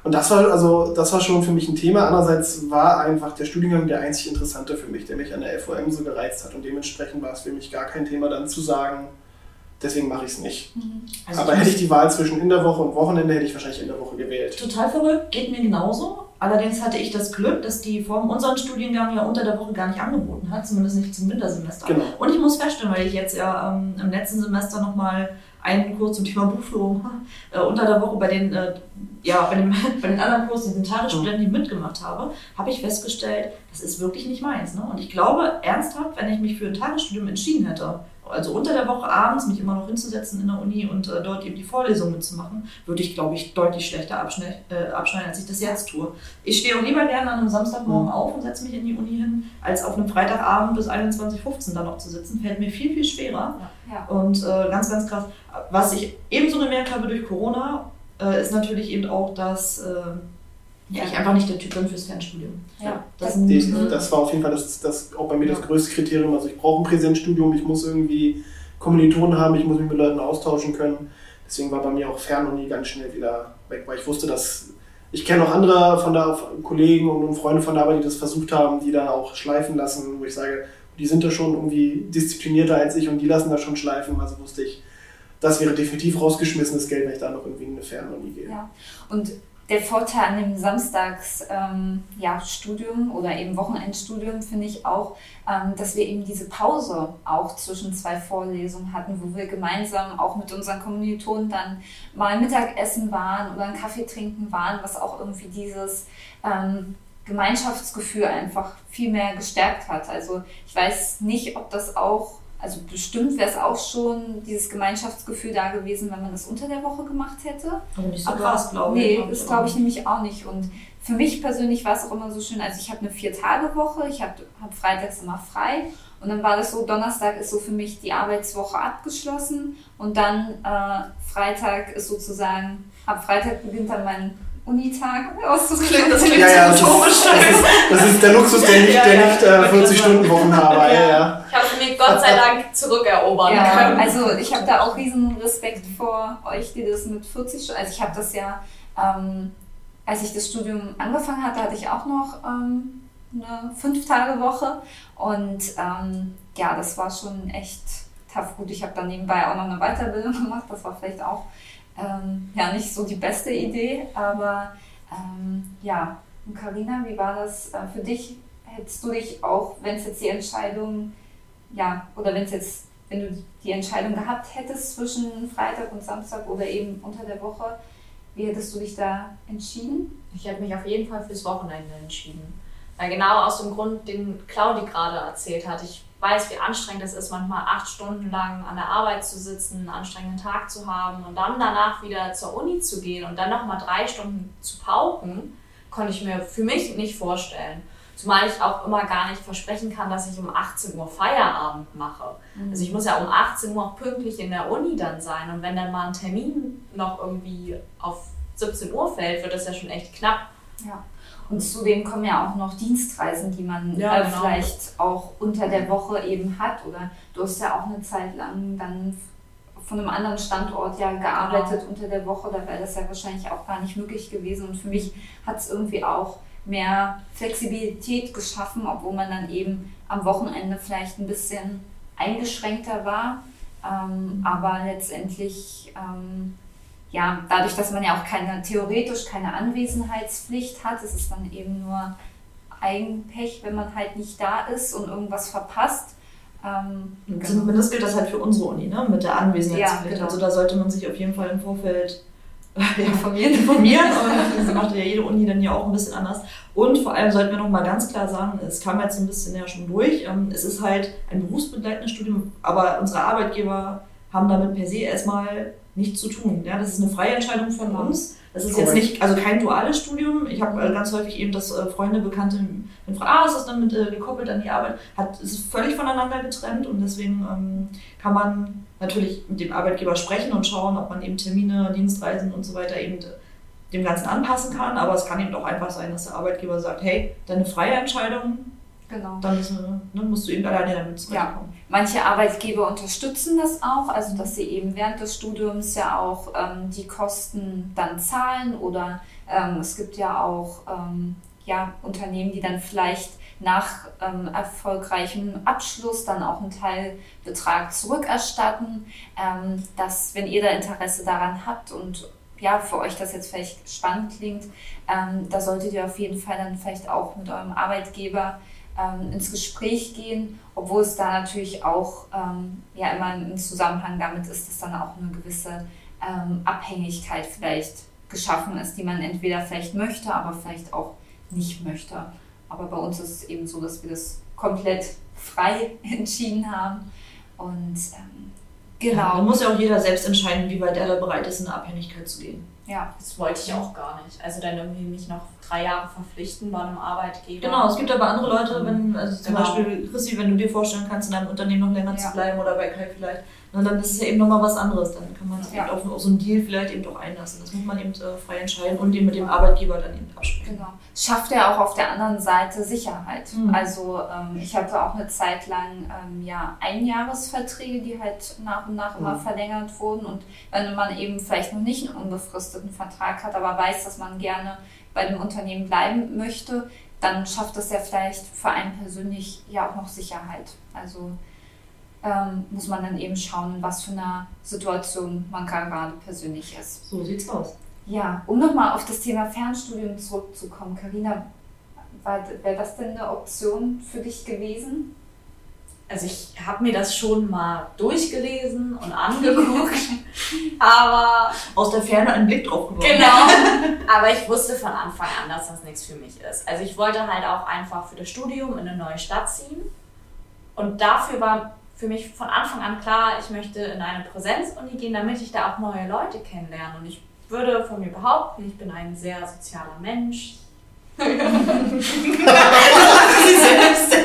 Und das war also, das war schon für mich ein Thema. Andererseits war einfach der Studiengang der einzig interessante für mich, der mich an der FOM so gereizt hat. Und dementsprechend war es für mich gar kein Thema, dann zu sagen, deswegen mache ich es nicht. Mhm. Also Aber hätte ich die Wahl zwischen in der Woche und Wochenende, hätte ich wahrscheinlich in der Woche gewählt. Total verrückt, geht mir genauso. Allerdings hatte ich das Glück, dass die Form unseren Studiengang ja unter der Woche gar nicht angeboten hat, zumindest nicht zum Wintersemester. Genau. Und ich muss feststellen, weil ich jetzt ja ähm, im letzten Semester nochmal einen Kurs zum Thema Buchführung äh, unter der Woche bei den, äh, ja, bei, dem, bei den anderen Kursen, den Tagesstudenten, die mitgemacht habe, habe ich festgestellt, das ist wirklich nicht meins. Ne? Und ich glaube ernsthaft, wenn ich mich für ein Tagesstudium entschieden hätte, also unter der Woche abends mich immer noch hinzusetzen in der Uni und äh, dort eben die Vorlesung mitzumachen, würde ich, glaube ich, deutlich schlechter abschneiden, äh, abschneiden, als ich das jetzt tue. Ich stehe auch lieber gerne an einem Samstagmorgen mhm. auf und setze mich in die Uni hin, als auf einem Freitagabend bis 21.15 Uhr dann noch zu sitzen. Fällt mir viel, viel schwerer. Ja. Und äh, ganz, ganz krass. Was ich ebenso gemerkt habe durch Corona, äh, ist natürlich eben auch, dass äh, ja, ich einfach nicht der Typ bin fürs Fernstudium. Ja, das, das, das, war auf jeden Fall das, das auch bei mir das größte Kriterium. Also ich brauche ein Präsenzstudium, ich muss irgendwie Kommilitonen haben, ich muss mich mit Leuten austauschen können. Deswegen war bei mir auch Fernuni ganz schnell wieder weg, weil ich wusste, dass ich kenne auch andere von da Kollegen und Freunde von Arbeit, die das versucht haben, die da auch schleifen lassen, wo ich sage, die sind da schon irgendwie disziplinierter als ich und die lassen da schon schleifen. Also wusste ich, das wäre definitiv rausgeschmissenes Geld, wenn ich da noch irgendwie in eine Fernuni gehe. Ja. Und der Vorteil an dem Samstagsstudium ähm, ja, oder eben Wochenendstudium finde ich auch, ähm, dass wir eben diese Pause auch zwischen zwei Vorlesungen hatten, wo wir gemeinsam auch mit unseren Kommilitonen dann mal Mittagessen waren oder einen Kaffee trinken waren, was auch irgendwie dieses ähm, Gemeinschaftsgefühl einfach viel mehr gestärkt hat. Also ich weiß nicht, ob das auch also bestimmt wäre es auch schon dieses Gemeinschaftsgefühl da gewesen, wenn man das unter der Woche gemacht hätte. Aber nicht so Aber krass, glaube ich. Nee, das glaube ich nämlich auch nicht. Und für mich persönlich war es auch immer so schön, also ich habe eine Vier-Tage-Woche, ich habe hab freitags immer frei. Und dann war das so, Donnerstag ist so für mich die Arbeitswoche abgeschlossen und dann äh, Freitag ist sozusagen, ab Freitag beginnt dann mein Unitag auszuklingt. Das klingt ja, ja, das, ist, das, ist, das ist der Luxus, der nicht, ja, der nicht äh, 40 Stunden Wochen habe. Ja. Ja, Ich habe mir Gott sei Dank zurückerobern ja, können. Also ich habe da auch riesen Respekt vor euch, die das mit 40 Stunden, also ich habe das ja, ähm, als ich das Studium angefangen hatte, hatte ich auch noch ähm, eine Fünf-Tage-Woche und ähm, ja, das war schon echt tough. Gut, ich habe dann nebenbei auch noch eine Weiterbildung gemacht, das war vielleicht auch ähm, ja nicht so die beste Idee, aber ähm, ja. Und Carina, wie war das äh, für dich? Hättest du dich auch, wenn es jetzt die Entscheidung, ja, oder wenn es jetzt, wenn du die Entscheidung gehabt hättest zwischen Freitag und Samstag oder eben unter der Woche, wie hättest du dich da entschieden? Ich hätte mich auf jeden Fall fürs Wochenende entschieden. Weil genau aus dem Grund, den Claudi gerade erzählt hat. Ich weiß, wie anstrengend es ist, manchmal acht Stunden lang an der Arbeit zu sitzen, einen anstrengenden Tag zu haben und dann danach wieder zur Uni zu gehen und dann nochmal drei Stunden zu pauken, konnte ich mir für mich nicht vorstellen. Zumal ich auch immer gar nicht versprechen kann, dass ich um 18 Uhr Feierabend mache. Mhm. Also ich muss ja um 18 Uhr auch pünktlich in der Uni dann sein. Und wenn dann mal ein Termin noch irgendwie auf 17 Uhr fällt, wird das ja schon echt knapp. Ja. Und zudem kommen ja auch noch Dienstreisen, die man Ja, äh, genau. vielleicht auch unter der Woche eben hat. Oder du hast ja auch eine Zeit lang dann von einem anderen Standort ja gearbeitet Genau. unter der Woche. Da wäre das ja wahrscheinlich auch gar nicht möglich gewesen. Und für mich hat es irgendwie auch mehr Flexibilität geschaffen, obwohl man dann eben am Wochenende vielleicht ein bisschen eingeschränkter war. Ähm, aber letztendlich, ähm, ja, dadurch, dass man ja auch keine, theoretisch keine Anwesenheitspflicht hat, ist es dann eben nur Eigenpech, wenn man halt nicht da ist und irgendwas verpasst. Ähm, genau. Zumindest gilt das halt für unsere Uni, ne? mit der Anwesenheitspflicht. Ja, genau. Also da sollte man sich auf jeden Fall im Vorfeld ja, informieren, informieren. Und das macht ja jede Uni dann ja auch ein bisschen anders. Und vor allem sollten wir noch mal ganz klar sagen, es kam jetzt so ein bisschen ja schon durch, ähm, es ist halt ein berufsbegleitendes Studium, aber unsere Arbeitgeber haben damit per se erstmal nichts zu tun. Ja? Das ist eine freie Entscheidung von uns. Das ist jetzt nicht, also kein duales Studium. Ich habe äh, ganz häufig eben, dass äh, Freunde, Bekannte, wenn fragen, ah, ist das dann mit äh, gekoppelt an die Arbeit, hat, es ist völlig voneinander getrennt und deswegen ähm, kann man natürlich mit dem Arbeitgeber sprechen und schauen, ob man eben Termine, Dienstreisen und so weiter eben dem Ganzen anpassen kann. Aber es kann eben auch einfach sein, dass der Arbeitgeber sagt, hey, deine freie Entscheidung, genau. dann eine- ne, musst du eben alleine damit zurechtkommen. Manche Arbeitgeber unterstützen das auch, also dass sie eben während des Studiums ja auch ähm, die Kosten dann zahlen oder ähm, es gibt ja auch ähm, ja, Unternehmen, die dann vielleicht nach ähm, erfolgreichem Abschluss dann auch einen Teilbetrag zurückerstatten, ähm, dass wenn ihr da Interesse daran habt und ja, für euch das jetzt vielleicht spannend klingt, ähm, da solltet ihr auf jeden Fall dann vielleicht auch mit eurem Arbeitgeber ähm, ins Gespräch gehen, obwohl es da natürlich auch ähm, ja immer im Zusammenhang damit ist, dass dann auch eine gewisse ähm, Abhängigkeit vielleicht geschaffen ist, die man entweder vielleicht möchte, aber vielleicht auch nicht möchte. Aber bei uns ist es eben so, dass wir das komplett frei entschieden haben. Und ähm, Ja, genau, muss ja auch jeder selbst entscheiden, wie weit er da bereit ist, in eine Abhängigkeit zu gehen. Ja, Das wollte ich auch gar nicht. Also dann irgendwie mich noch drei Jahre verpflichten bei einem Arbeitgeber. Genau, es gibt aber andere Leute, wenn, also zum Genau. Beispiel, Chrissy, wenn du dir vorstellen kannst, in einem Unternehmen noch länger Ja. zu bleiben oder bei Kai vielleicht, na, dann ist es ja eben nochmal was anderes. Dann kann man sich Ja. eben auf, auf so einen Deal vielleicht eben doch einlassen. Das muss man eben äh, frei entscheiden und eben mit dem Arbeitgeber dann eben absprechen. Genau. Schafft ja auch auf der anderen Seite Sicherheit. Mhm. Also ähm, ich hatte auch eine Zeit lang ähm, ja Einjahresverträge, die halt nach und nach immer Mhm. verlängert wurden. Und wenn man eben vielleicht noch nicht einen unbefristeten Vertrag hat, aber weiß, dass man gerne bei dem Unternehmen bleiben möchte, dann schafft das ja vielleicht für einen persönlich ja auch noch Sicherheit. Also ähm, muss man dann eben schauen, in was für einer Situation man gerade persönlich ist. So sieht's aus. Ja, um nochmal auf das Thema Fernstudium zurückzukommen, Karina, wäre das denn eine Option für dich gewesen? Also ich habe mir das schon mal durchgelesen und angeguckt, aber Aus der Ferne einen Blick drauf geworfen. genau. Aber ich wusste von Anfang an, dass das nichts für mich ist. Also ich wollte halt auch einfach für das Studium in eine neue Stadt ziehen und dafür war für mich von Anfang an klar, ich möchte in eine Präsenzuni gehen, damit ich da auch neue Leute kennenlerne. Und ich würde von mir behaupten, ich bin ein sehr sozialer Mensch. sehr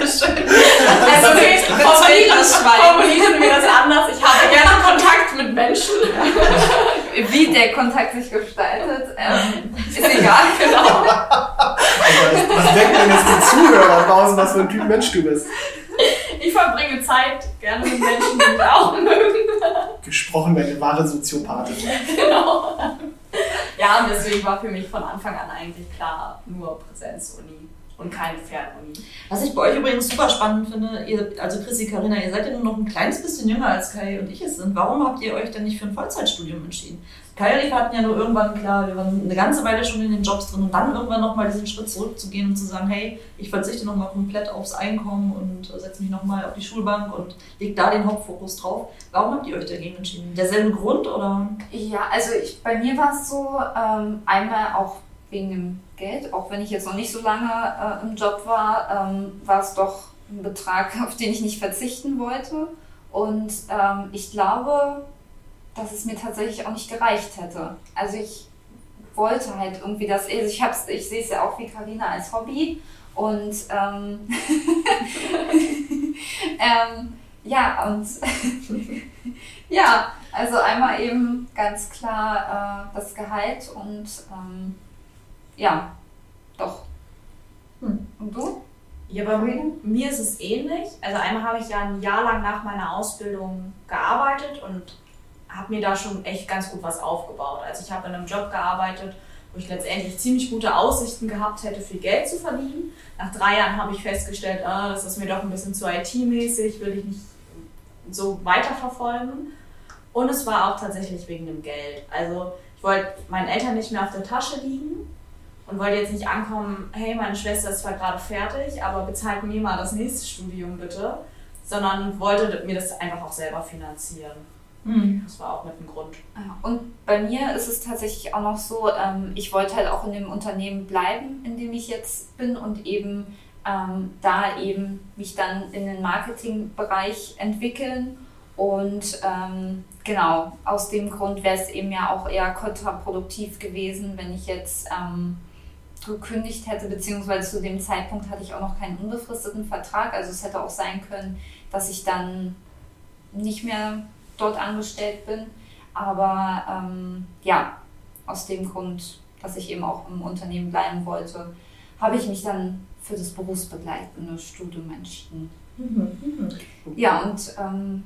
schön. Also okay, formulieren, formulieren wir das anders. Ich habe gerne Kontakt mit Menschen. Wie der Kontakt sich gestaltet, ähm, ist egal. Genau. Also, was denken denn jetzt die Zuhörer draußen, was für ein Typ Mensch du bist? Ich verbringe Zeit gerne mit Menschen, die mich auch mögen. Gesprochen wie eine wahre Soziopathin. Genau. Ja, und deswegen war für mich von Anfang an eigentlich klar, nur Präsenzuni und keine Fernuni. Was ich bei euch übrigens super spannend finde, ihr, also Chrissy, Carina, ihr seid ja nur noch ein kleines bisschen jünger als Kai und ich es sind. Warum habt ihr euch denn nicht für ein Vollzeitstudium entschieden? Ich hatten ja nur irgendwann klar, wir waren eine ganze Weile schon in den Jobs drin und dann irgendwann nochmal diesen Schritt zurückzugehen und zu sagen, hey, ich verzichte nochmal komplett aufs Einkommen und setze mich nochmal auf die Schulbank und leg da den Hauptfokus drauf. Warum habt ihr euch dagegen entschieden? Derselbe Grund oder? Ja, also ich, bei mir war es so, ähm, einmal auch wegen dem Geld, auch wenn ich jetzt noch nicht so lange äh, im Job war, ähm, war es doch ein Betrag, auf den ich nicht verzichten wollte. Und ähm, ich glaube, dass es mir tatsächlich auch nicht gereicht hätte. Also ich wollte halt irgendwie das, also ich, hab's, ich sehe es ja auch wie Karina als Hobby und ähm, ähm, ja, und ja, also einmal eben ganz klar äh, das Gehalt und ähm, ja, Doch. Hm. Und du? Ja, bei mir ist es ähnlich. Also einmal habe ich ja ein Jahr lang nach meiner Ausbildung gearbeitet und habe mir da schon echt ganz gut was aufgebaut. Also ich habe in einem Job gearbeitet, wo ich letztendlich ziemlich gute Aussichten gehabt hätte, viel Geld zu verdienen. Nach drei Jahren habe ich festgestellt, ah, das ist mir doch ein bisschen zu IT-mäßig, will ich nicht so weiterverfolgen. Und es war auch tatsächlich wegen dem Geld. Also ich wollte meinen Eltern nicht mehr auf der Tasche liegen und wollte jetzt nicht ankommen, hey, meine Schwester ist zwar gerade fertig, aber bezahlt mir mal das nächste Studium bitte, sondern wollte mir das einfach auch selber finanzieren. Mhm. Das war auch mit dem Grund. Und bei mir ist es tatsächlich auch noch so, ähm, ich wollte halt auch in dem Unternehmen bleiben, in dem ich jetzt bin und eben ähm, da eben mich dann in den Marketingbereich entwickeln. Und ähm, genau, aus dem Grund wäre es eben ja auch eher kontraproduktiv gewesen, wenn ich jetzt ähm, gekündigt hätte, beziehungsweise zu dem Zeitpunkt hatte ich auch noch keinen unbefristeten Vertrag. Also es hätte auch sein können, dass ich dann nicht mehr dort angestellt bin. Aber ähm, ja, aus dem Grund, dass ich eben auch im Unternehmen bleiben wollte, habe ich mich dann für das berufsbegleitende Studium entschieden. Mhm, mhm. Ja, und ähm,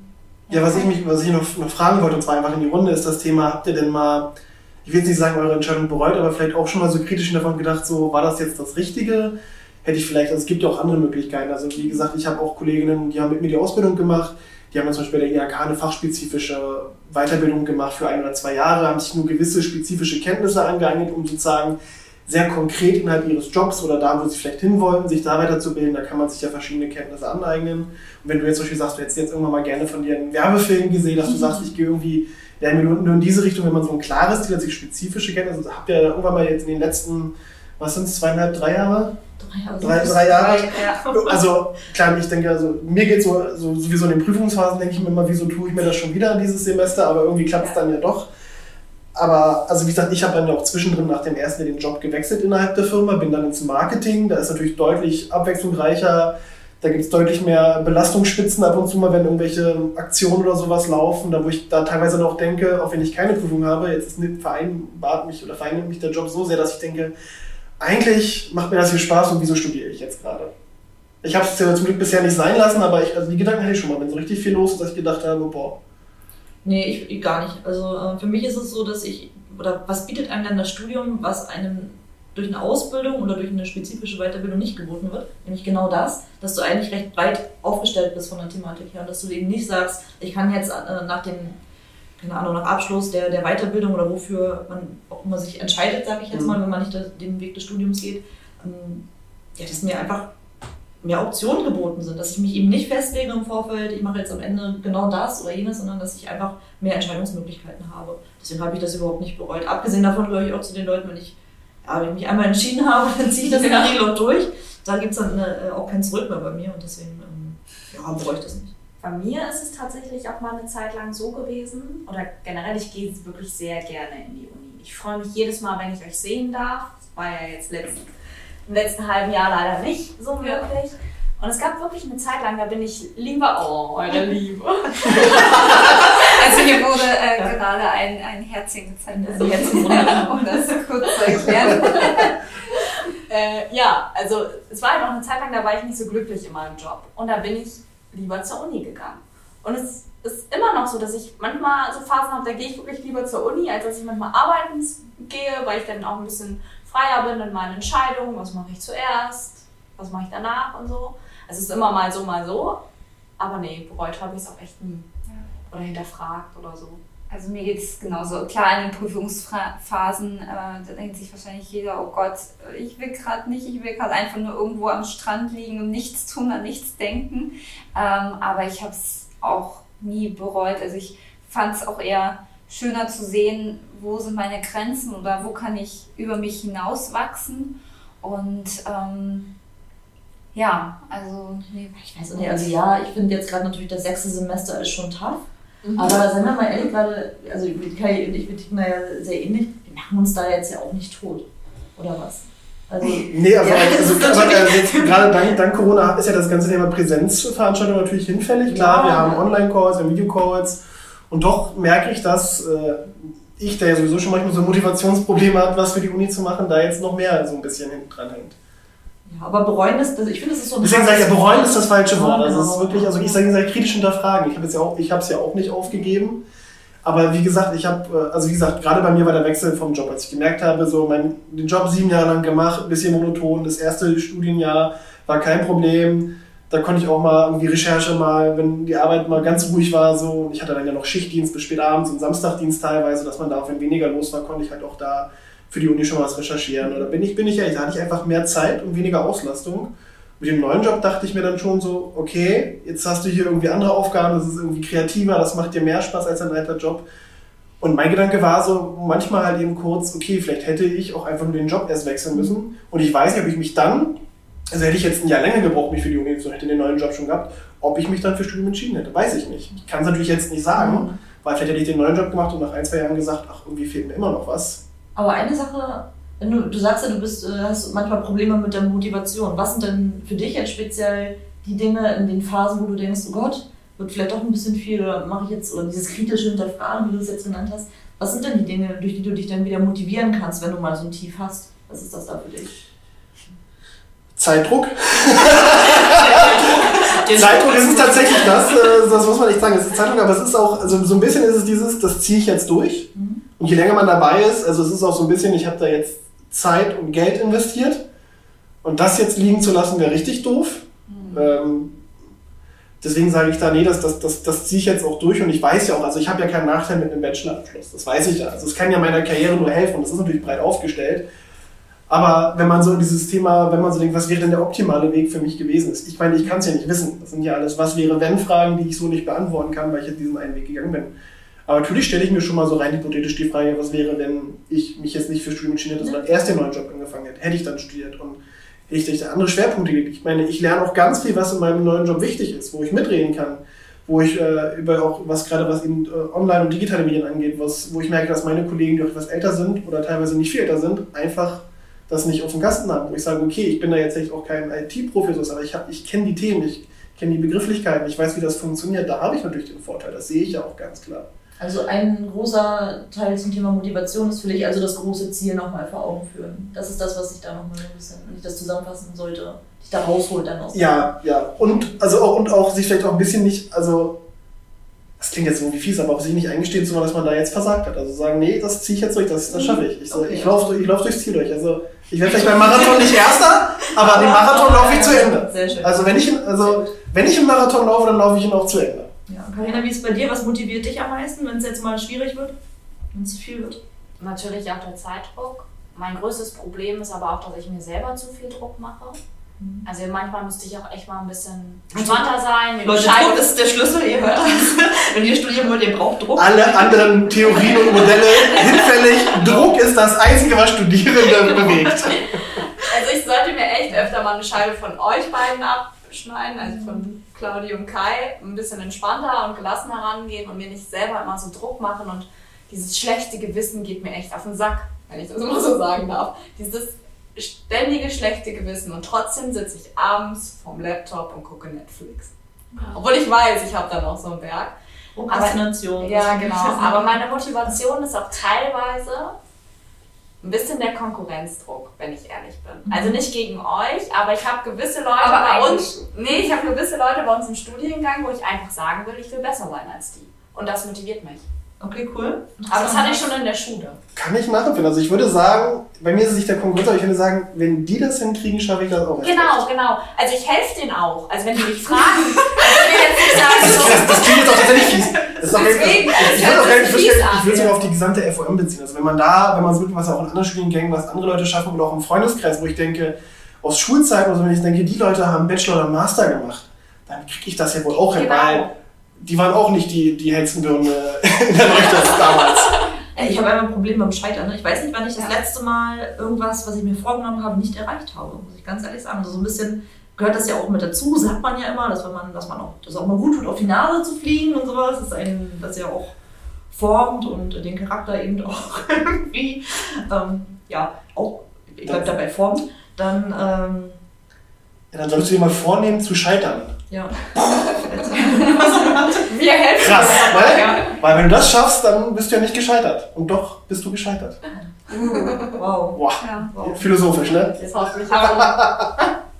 ja, was ich mich, was ich noch, noch fragen wollte, und zwar einfach in die Runde, ist das Thema, habt ihr denn mal, ich will jetzt nicht sagen, eure Entscheidung bereut, aber vielleicht auch schon mal so kritisch davon gedacht, so, war das jetzt das Richtige? Hätte ich vielleicht, also es gibt ja auch andere Möglichkeiten. Also wie gesagt, ich habe auch Kolleginnen, die haben mit mir die Ausbildung gemacht, die haben zum Beispiel bei der IHK eine fachspezifische Weiterbildung gemacht für ein oder zwei Jahre, haben sich nur gewisse spezifische Kenntnisse angeeignet, um sozusagen sehr konkret innerhalb ihres Jobs oder da, wo sie vielleicht hinwollen, sich da weiterzubilden. Da kann man sich ja verschiedene Kenntnisse aneignen. Und wenn du jetzt zum Beispiel sagst, du hättest jetzt irgendwann mal gerne von dir einen Werbefilm gesehen, dass du sagst, ich gehe irgendwie ja, nur in diese Richtung, wenn man so ein klares Ziel hat, sich spezifische Kenntnisse, also habt ihr irgendwann mal jetzt in den letzten, was sind es, zweieinhalb, drei Jahre? Drei, drei Jahre. Also klar, ich denke, also, mir geht so, so sowieso in den Prüfungsphasen, denke ich mir immer, wieso tue ich mir das schon wieder dieses Semester, aber irgendwie klappt es dann ja doch. Aber, also wie gesagt, ich habe dann ja auch zwischendrin nach dem ersten den Job gewechselt innerhalb der Firma, bin dann ins Marketing, da ist natürlich deutlich abwechslungsreicher, da gibt es deutlich mehr Belastungsspitzen ab und zu mal, wenn irgendwelche Aktionen oder sowas laufen, da wo ich da teilweise noch denke, auch wenn ich keine Prüfung habe, jetzt ist vereinbart mich oder vereinbart mich der Job so sehr, dass ich denke, eigentlich macht mir das hier Spaß und wieso studiere ich jetzt gerade? Ich habe es ja zum Glück bisher nicht sein lassen, aber ich, also die Gedanken hatte ich schon mal, wenn so richtig viel los ist, dass ich gedacht habe, boah. Nee, ich, ich gar nicht. Also äh, für mich ist es so, dass ich, oder was bietet einem dann das Studium, was einem durch eine Ausbildung oder durch eine spezifische Weiterbildung nicht geboten wird, nämlich genau das, dass du eigentlich recht breit aufgestellt bist von der Thematik her und dass du eben nicht sagst, ich kann jetzt äh, nach dem keine Ahnung, nach Abschluss der, der Weiterbildung oder wofür man auch immer sich entscheidet, sage ich jetzt mhm. mal, wenn man nicht den Weg des Studiums geht, ähm, ja, dass mir einfach mehr Optionen geboten sind, dass ich mich eben nicht festlege im Vorfeld, ich mache jetzt am Ende genau das oder jenes, sondern dass ich einfach mehr Entscheidungsmöglichkeiten habe. Deswegen habe ich das überhaupt nicht bereut. Abgesehen davon gehöre ich auch zu den Leuten, wenn ich, ja, wenn ich mich einmal entschieden habe, dann ziehe ich das in der Regel auch durch. Da gibt es dann eine, äh, auch kein Zurück mehr bei mir und deswegen ähm, ja, bereue ich das nicht. Bei mir ist es tatsächlich auch mal eine Zeit lang so gewesen, oder generell, ich gehe wirklich sehr gerne in die Uni. Ich freue mich jedes Mal, wenn ich euch sehen darf. Das war ja jetzt letzt, im letzten halben Jahr leider nicht so möglich. Und es gab wirklich eine Zeit lang, da bin ich lieber, oh, eure Liebe. also hier wurde äh, ja. gerade ein, ein Herzchen gezeigt, also jetzt, um das kurz zu erklären. äh, ja, also es war einfach eine Zeit lang, da war ich nicht so glücklich in meinem Job. Und da bin ich lieber zur Uni gegangen. Und es ist immer noch so, dass ich manchmal so Phasen habe, da gehe ich wirklich lieber zur Uni, als dass ich manchmal arbeiten gehe, weil ich dann auch ein bisschen freier bin in meinen Entscheidungen, was mache ich zuerst, was mache ich danach und so. Es ist immer mal so, mal so. Aber nee, bereut habe ich es auch echt nie. Oder hinterfragt oder so. Also mir geht es genauso. Klar, in den Prüfungsphasen, äh, da denkt sich wahrscheinlich jeder, oh Gott, ich will gerade nicht, ich will gerade einfach nur irgendwo am Strand liegen und nichts tun, an nichts denken. Ähm, aber ich habe es auch nie bereut. Also ich fand es auch eher schöner zu sehen, wo sind meine Grenzen oder wo kann ich über mich hinauswachsen. Und ähm, ja, also nee. Ich weiß nicht, also ja, ich finde jetzt gerade natürlich das sechste Semester ist schon tough. Mhm. Aber seien wir mal ehrlich, gerade, also Kai und ich, wir ticken da ja sehr ähnlich, wir machen uns da jetzt ja auch nicht tot. Oder was? Also, nee, also, ja, also, aber, also jetzt, gerade dank, dank, Corona ist ja das ganze Thema Präsenzveranstaltung natürlich hinfällig. Klar, ja. wir haben Online-Calls, wir haben Video-Calls und doch merke ich, dass äh, ich, der ja sowieso schon manchmal so Motivationsprobleme hat, was für die Uni zu machen, da jetzt noch mehr so ein bisschen hinten dran hängt. Ja, aber bereuen ist, ich finde, das ist so ein Deswegen sage ich ja, bereuen ist das falsche Wort. Also es ist genau. wirklich, also ich sage, sage kritisch hinterfragen. Ich habe es ja auch, ich habe es ja auch nicht aufgegeben. Aber wie gesagt, ich habe, also wie gesagt, gerade bei mir war der Wechsel vom Job, als ich gemerkt habe, so mein, den Job sieben Jahre lang gemacht, ein bisschen monoton, das erste Studienjahr war kein Problem. Da konnte ich auch mal irgendwie Recherche mal, wenn die Arbeit mal ganz ruhig war, so, und ich hatte dann ja noch Schichtdienst bis spät abends und Samstagdienst teilweise, dass man da, auch wenn weniger los war, konnte ich halt auch da für die Uni schon was recherchieren. Oder bin ich, bin ich ehrlich, da hatte ich einfach mehr Zeit und weniger Auslastung. Mit dem neuen Job dachte ich mir dann schon so, okay, jetzt hast du hier irgendwie andere Aufgaben, das ist irgendwie kreativer, das macht dir mehr Spaß als ein alter Job. Und mein Gedanke war so, manchmal halt eben kurz, okay, vielleicht hätte ich auch einfach nur den Job erst wechseln müssen. Und ich weiß nicht, ob ich mich dann, also hätte ich jetzt ein Jahr länger gebraucht, mich für die Uni zu, hätte den neuen Job schon gehabt, ob ich mich dann für Studium entschieden hätte, weiß ich nicht. Ich kann es natürlich jetzt nicht sagen, weil vielleicht hätte ich den neuen Job gemacht und nach ein, zwei Jahren gesagt, ach, irgendwie fehlt mir immer noch was. Aber eine Sache, du, du sagst ja, du bist, äh, hast manchmal Probleme mit der Motivation. Was sind denn für dich jetzt speziell die Dinge in den Phasen, wo du denkst, oh Gott, wird vielleicht doch ein bisschen viel, oder mache ich jetzt, oder dieses kritische Hinterfragen, wie du es jetzt genannt hast. Was sind denn die Dinge, durch die du dich dann wieder motivieren kannst, wenn du mal so ein Tief hast? Was ist das da für dich? Zeitdruck. Zeitdruck ist es tatsächlich das, äh, das muss man nicht sagen, es ist Zeitdruck, aber es ist auch, also so ein bisschen ist es dieses, das ziehe ich jetzt durch. Mhm. Und je länger man dabei ist, also es ist auch so ein bisschen, ich habe da jetzt Zeit und Geld investiert und das jetzt liegen zu lassen, wäre richtig doof. Ähm, deswegen sage ich da, nee, das, das, das, das ziehe ich jetzt auch durch und ich weiß ja auch, also ich habe ja keinen Nachteil mit einem Bachelorabschluss, das weiß ich ja. Also es kann ja meiner Karriere nur helfen und das ist natürlich breit aufgestellt. Aber wenn man so dieses Thema, wenn man so denkt, was wäre denn der optimale Weg für mich gewesen ist? Ich meine, ich kann es ja nicht wissen. Das sind ja alles was wäre wenn Fragen, die ich so nicht beantworten kann, weil ich jetzt diesen einen Weg gegangen bin. Aber natürlich stelle ich mir schon mal so rein hypothetisch die Frage, was wäre, wenn ich mich jetzt nicht für Studium entschieden hätte, sondern erst den neuen Job angefangen hätte. Hätte ich dann studiert und hätte ich da andere Schwerpunkte gelegt. Ich meine, ich lerne auch ganz viel, was in meinem neuen Job wichtig ist, wo ich mitreden kann, wo ich äh, über auch was gerade was eben äh, Online- und digitale Medien angeht, was, wo ich merke, dass meine Kollegen, die auch etwas älter sind oder teilweise nicht viel älter sind, einfach das nicht auf dem Kasten haben. Wo ich sage, okay, ich bin da jetzt echt auch kein IT-Professor, aber ich, hab- ich kenne die Themen, ich kenne die Begrifflichkeiten, ich weiß, wie das funktioniert. Da habe ich natürlich den Vorteil, das sehe ich ja auch ganz klar. Also ein großer Teil zum Thema Motivation ist für dich also das große Ziel nochmal vor Augen führen. Das ist das, was ich da nochmal so ein bisschen, wenn ich das zusammenfassen sollte, dich da rausholt dann aus. Ja, ja. Und, also auch, und auch sich vielleicht auch ein bisschen nicht, also, das klingt jetzt irgendwie fies, aber auch sich nicht eingestehen, sondern dass man da jetzt versagt hat. Also sagen, nee, das ziehe ich jetzt durch, das, das schaffe ich. Ich, so, Okay. ich laufe ich lauf durchs Ziel durch. Also, ich werde vielleicht beim Marathon nicht Erster, aber den Marathon laufe ich zu Ende. Sehr schön. Also, wenn ich, also, wenn ich einen Marathon laufe, dann laufe ich ihn auch zu Ende. Ja, Carina, wie ist es bei dir? Was motiviert dich am meisten, wenn es jetzt mal schwierig wird? Wenn es zu viel wird? Natürlich auch der Zeitdruck. Mein größtes Problem ist aber auch, dass ich mir selber zu viel Druck mache. Mhm. Also manchmal müsste ich auch echt mal ein bisschen entspannter sein. mir Leute, Druck ist der Schlüssel, ihr hört das. Wenn ihr studieren wollt, ihr braucht Druck. Alle anderen Theorien und Modelle hinfällig. Druck ist das Einzige, was Studierende bewegt. Also ich sollte mir echt öfter mal eine Scheibe von euch beiden abschneiden, also von Claudia und Kai, ein bisschen entspannter und gelassener rangehen und mir nicht selber immer so Druck machen und dieses schlechte Gewissen geht mir echt auf den Sack, wenn ich das mal so sagen darf. Dieses ständige schlechte Gewissen und trotzdem sitze ich abends vorm Laptop und gucke Netflix. Obwohl ich weiß, ich habe da noch so einen Berg. Prokrastination. Ja, genau. Aber meine Motivation ist auch teilweise ein bisschen der Konkurrenzdruck, wenn ich ehrlich bin. Also nicht gegen euch, aber ich habe gewisse Leute Aber bei uns. Nee, ich habe gewisse Leute bei uns im Studiengang, wo ich einfach sagen will, ich will besser sein als die. Und das motiviert mich. Okay, cool. Aber das hatte ich schon in der Schule. Kann ich nachempfinden. Also ich würde sagen, bei mir ist es nicht der Konkurrenz, aber ich würde sagen, wenn die das hinkriegen, schaffe ich das auch. Genau, recht. genau. Also ich helfe denen auch. Also wenn die mich fragen, ich will jetzt nicht sagen, Das, so, das, das klingt jetzt auch tatsächlich fies. Das ist auch Deswegen, ich würde auch ich würde gerne- an, ich würde es sogar auf die gesamte FOM beziehen. Also wenn man da, wenn man es wirklich, was auch in anderen Studiengängen, was andere Leute schaffen oder auch im Freundeskreis, wo ich denke, aus Schulzeiten oder so, wenn ich denke, die Leute haben Bachelor oder Master gemacht, dann kriege ich das ja wohl auch hin, Genau. weil die waren auch nicht die, die äh, in der Leuchte damals. Ich habe einmal ein Problem beim Scheitern. Ne? Ich weiß nicht, wann ich das Ja. letzte Mal irgendwas, was ich mir vorgenommen habe, nicht erreicht habe. Muss ich ganz ehrlich sagen. Also so ein bisschen gehört das ja auch mit dazu, sagt man ja immer, dass wenn man, dass man auch, dass auch mal gut tut, auf die Nase zu fliegen und sowas, das ist ein, das ja auch formt und den Charakter eben auch irgendwie, ähm, ja, auch, ich bleib dabei formt, dann, ähm, Ja, dann solltest du dir mal vornehmen, zu scheitern. Ja. Wir helfen Krass, ne? dabei, ja. Weil wenn du das schaffst, dann bist du ja nicht gescheitert. Und doch bist du gescheitert. Wow. Boah, Ja. wow. philosophisch, ne? Jetzt hoffe ich Aber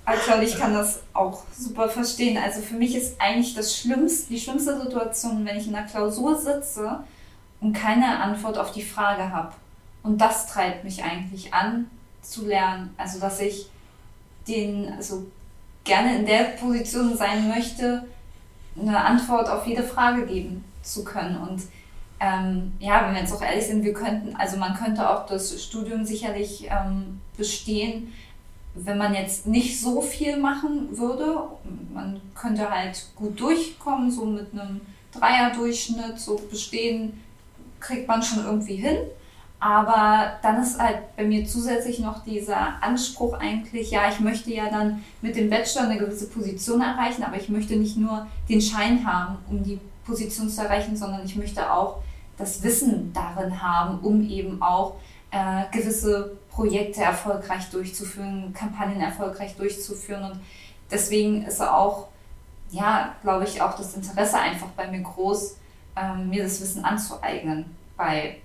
also ich kann das auch super verstehen. Also für mich ist eigentlich das Schlimmste, die schlimmste Situation, wenn ich in einer Klausur sitze und keine Antwort auf die Frage habe. Und das treibt mich eigentlich an, zu lernen. Also dass ich den, also gerne in der Position sein möchte, eine Antwort auf jede Frage geben zu können. Und ähm, ja, wenn wir jetzt auch ehrlich sind, wir könnten, also man könnte auch das Studium sicherlich ähm, bestehen, wenn man jetzt nicht so viel machen würde. Man könnte halt gut durchkommen, so mit einem Dreierdurchschnitt, so bestehen kriegt man schon irgendwie hin. Aber dann ist halt bei mir zusätzlich noch dieser Anspruch eigentlich, ja, ich möchte ja dann mit dem Bachelor eine gewisse Position erreichen, aber ich möchte nicht nur den Schein haben, um die Position zu erreichen, sondern ich möchte auch das Wissen darin haben, um eben auch äh, gewisse Projekte erfolgreich durchzuführen, Kampagnen erfolgreich durchzuführen. Und deswegen ist auch, ja, glaube ich, auch das Interesse einfach bei mir groß, ähm, mir das Wissen anzueignen. Bei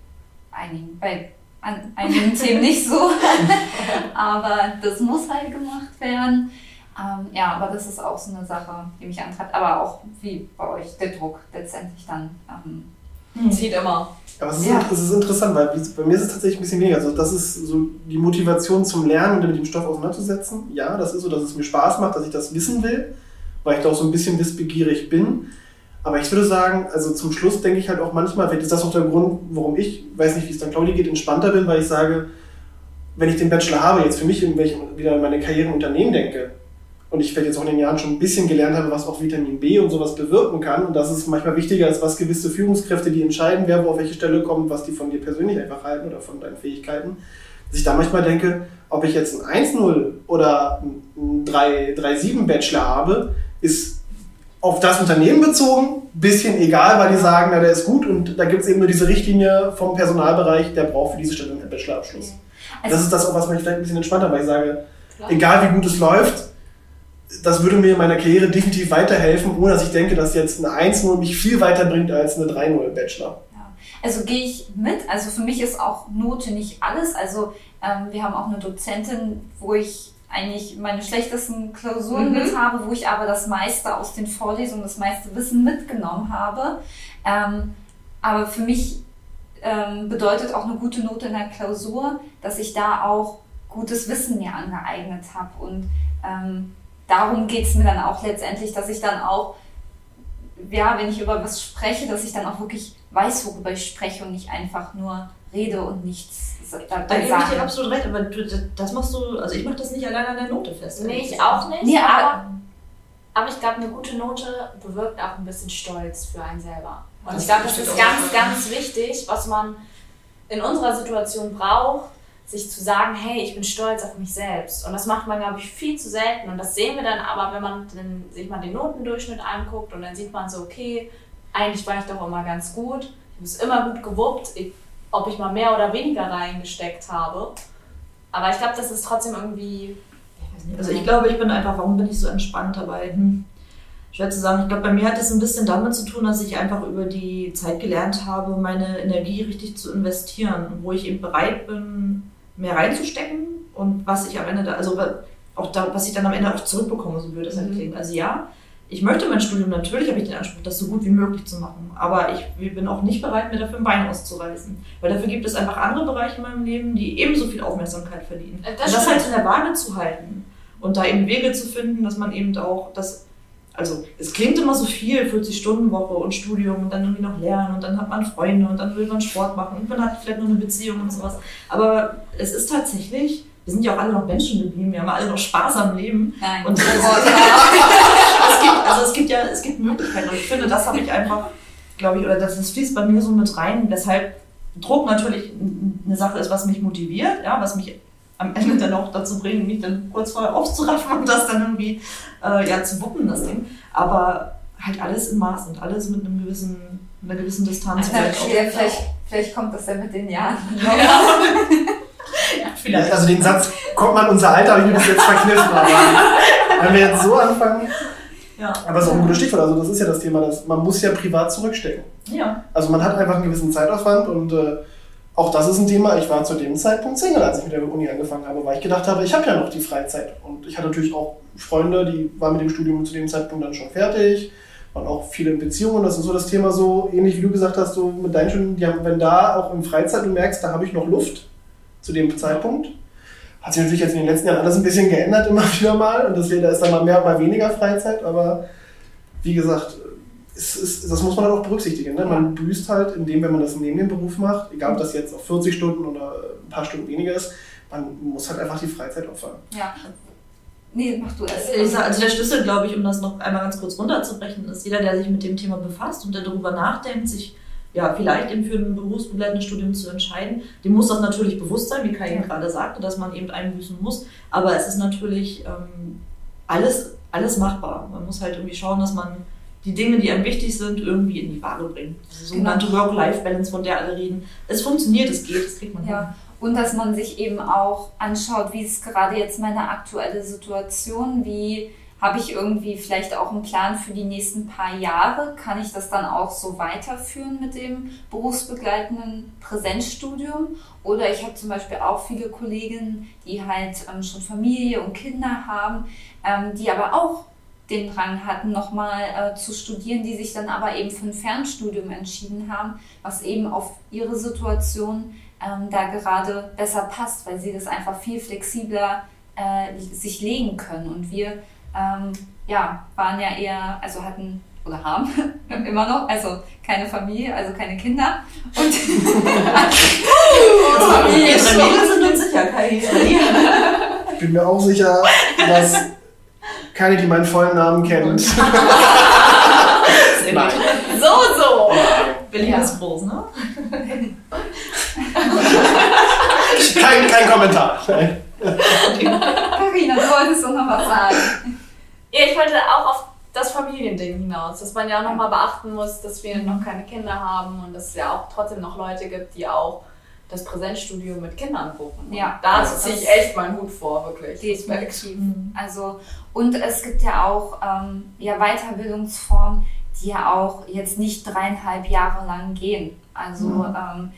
einigen, bei an einigen Themen nicht so, aber das muss halt gemacht werden. Ähm, ja, aber das ist auch so eine Sache, die mich antreibt. Aber auch wie bei euch der Druck letztendlich dann. Ähm, Zieht immer. Aber es ist, Ja. es ist interessant, weil bei mir ist es tatsächlich ein bisschen weniger. Also das ist so die Motivation zum Lernen und mit dem Stoff auseinanderzusetzen. Ja, das ist so, dass es mir Spaß macht, dass ich das wissen will, weil ich da auch so ein bisschen wissbegierig bin. Aber ich würde sagen, also zum Schluss denke ich halt auch manchmal, vielleicht ist das auch der Grund, warum ich, weiß nicht, wie es dann Claudia geht, entspannter bin, weil ich sage, wenn ich den Bachelor habe, jetzt für mich in welchem wieder an meine Karriere im Unternehmen denke und ich vielleicht jetzt auch in den Jahren schon ein bisschen gelernt habe, was auch Vitamin B und sowas bewirken kann und das ist manchmal wichtiger als was gewisse Führungskräfte, die entscheiden, wer wo auf welche Stelle kommt, was die von dir persönlich einfach halten oder von deinen Fähigkeiten, dass ich da manchmal denke, ob ich jetzt ein 1-0 oder ein 3-7 Bachelor habe, ist auf das Unternehmen bezogen, bisschen egal, weil die sagen, na, der ist gut und da gibt es eben nur diese Richtlinie vom Personalbereich, der braucht für diese Stelle einen Bachelorabschluss. Also- das ist das auch, was mich vielleicht ein bisschen entspannter, weil ich sage, Klar. egal wie gut es läuft, das würde mir in meiner Karriere definitiv weiterhelfen, ohne dass ich denke, dass jetzt eine 1-0 mich viel weiterbringt als eine 3-0 Bachelor. Also gehe ich mit. Also für mich ist auch Note nicht alles. Also ähm, wir haben auch eine Dozentin, wo ich eigentlich meine schlechtesten Klausuren Mhm. mit habe, wo ich aber das meiste aus den Vorlesungen, das meiste Wissen mitgenommen habe. Ähm, aber für mich ähm, bedeutet auch eine gute Note in der Klausur, dass ich da auch gutes Wissen mir angeeignet habe. Und ähm, darum geht es mir dann auch letztendlich, dass ich dann auch ja, wenn ich über was spreche, dass ich dann auch wirklich weiß, worüber ich spreche und nicht einfach nur rede und nichts Da dabei gebe ich dir absolut recht, aber du, das machst du, also ich mache das nicht allein an der Note fest. Nee, ich auch nicht. Nee, aber- aber, ich glaube, eine gute Note bewirkt auch ein bisschen Stolz für einen selber. Und Das ich glaube, das ist ganz, ganz wichtig, was man in unserer Situation braucht, sich zu sagen, hey, ich bin stolz auf mich selbst. Und das macht man, glaube ich, viel zu selten. Und das sehen wir dann aber, wenn man den, sich mal den Notendurchschnitt anguckt und dann sieht man so, okay, eigentlich war ich doch immer ganz gut. Ich habe es immer gut gewuppt, ich, ob ich mal mehr oder weniger reingesteckt habe. Aber ich glaube, das ist trotzdem irgendwie Ich weiß nicht. Also ich glaube, ich bin einfach, warum bin ich so entspannt dabei? Hm. Schwer zu sagen. Ich glaube, bei mir hat es ein bisschen damit zu tun, dass ich einfach über die Zeit gelernt habe, meine Energie richtig zu investieren, wo ich eben bereit bin, mehr reinzustecken und was ich am Ende da, also auch da, was ich dann am Ende auch zurückbekomme, so blöd das Mhm. klingt. Also ja, ich möchte mein Studium, natürlich habe ich den Anspruch, das so gut wie möglich zu machen. Aber ich bin auch nicht bereit, mir dafür ein Bein auszureißen. Weil dafür gibt es einfach andere Bereiche in meinem Leben, die ebenso viel Aufmerksamkeit verdienen. Äh, Und das das stimmt. halt in der Waage zu halten und da eben Wege zu finden, dass man eben auch das, also es klingt immer so viel, 40-Stunden-Woche und Studium und dann irgendwie noch lernen und dann hat man Freunde und dann will man Sport machen und man hat vielleicht noch eine Beziehung und sowas. Aber es ist tatsächlich, wir sind ja auch alle noch Menschen geblieben, wir haben alle noch Spaß am Leben. Nein. Und es, es gibt, also es gibt ja, es gibt Möglichkeiten und ich finde, das habe ich einfach, glaube ich, oder das, das fließt bei mir so mit rein, weshalb Druck natürlich eine Sache ist, was mich motiviert, ja, was mich am Ende dann auch dazu bringt, mich dann kurz vorher aufzuraffen und das dann irgendwie äh, ja, zu wuppen, das Ding. Aber halt alles in Maß und alles mit einem gewissen, einer gewissen Distanz. Auch. vielleicht, vielleicht, vielleicht kommt das ja mit den Jahren. Ja, vielleicht. Also den Satz, kommt man unser Alter, habe ich mir bis jetzt verkniffen, aber wenn wir jetzt so anfangen, Ja. Aber das ist auch ein gutes Stichwort. Also das ist ja das Thema, dass man muss ja privat zurückstecken. Ja. Also man hat einfach einen gewissen Zeitaufwand und äh, auch das ist ein Thema. Ich war zu dem Zeitpunkt Single, als ich mit der Uni angefangen habe, weil ich gedacht habe, ich habe ja noch die Freizeit. Und ich hatte natürlich auch Freunde, die waren mit dem Studium zu dem Zeitpunkt dann schon fertig. Waren auch viele in Beziehungen. Das ist so das Thema so, ähnlich wie du gesagt hast, so mit deinen Studium, die haben, wenn da auch in Freizeit du merkst, da habe ich noch Luft zu dem Zeitpunkt. Hat sich natürlich jetzt in den letzten Jahren alles ein bisschen geändert, immer wieder mal. Und deswegen, da ist dann mal mehr, mal weniger Freizeit. Aber wie gesagt, es ist, das muss man halt auch berücksichtigen. Ne? Man büßt halt, indem, wenn man das neben dem Beruf macht, egal ob das jetzt auf 40 Stunden oder ein paar Stunden weniger ist, man muss halt einfach die Freizeit opfern. Ja. Nee, mach du es. Ich sag, Also der Schlüssel, glaube ich, um das noch einmal ganz kurz runterzubrechen, ist jeder, der sich mit dem Thema befasst und der darüber nachdenkt, sich ja, vielleicht eben für ein berufsbegleitendes Studium zu entscheiden, dem muss das natürlich bewusst sein, wie Kai eben gerade sagte, dass man eben einbüßen muss. Aber es ist natürlich ähm, alles, alles machbar. Man muss halt irgendwie schauen, dass man die Dinge, die einem wichtig sind, irgendwie in die Waage bringt. Diese sogenannte Work-Life-Balance, von der alle reden. Es funktioniert, es geht, es kriegt man hin. Ja, und dass man sich eben auch anschaut, wie ist gerade jetzt meine aktuelle Situation, wie habe ich irgendwie vielleicht auch einen Plan für die nächsten paar Jahre? Kann ich das dann auch so weiterführen mit dem berufsbegleitenden Präsenzstudium? Oder ich habe zum Beispiel auch viele Kolleginnen, die halt ähm, schon Familie und Kinder haben, ähm, die aber auch den Drang hatten, nochmal äh, zu studieren, die sich dann aber eben für ein Fernstudium entschieden haben, was eben auf ihre Situation ähm, da gerade besser passt, weil sie das einfach viel flexibler äh, sich legen können. Und wir ähm, ja, waren ja eher, also hatten oder haben immer noch, also keine Familie, also keine Kinder. Und Oh, Familie sind uns sicher, Kai. Ich bin mir auch sicher, dass keine, die meinen vollen Namen kennt. Nein. So, so. Berlin Ja. ist groß, ne? Kein, kein Kommentar. Nein. Carina, du wolltest doch noch was sagen. Ja, ich wollte auch auf das Familiending hinaus, dass man ja nochmal beachten muss, dass wir noch keine Kinder haben und dass es ja auch trotzdem noch Leute gibt, die auch das Präsenzstudium mit Kindern buchen. Ja, da also ziehe ich echt meinen Hut vor, wirklich. Definitiv. Also, und es gibt ja auch ähm, ja, Weiterbildungsformen, die ja auch jetzt nicht dreieinhalb Jahre lang gehen. Also ähm,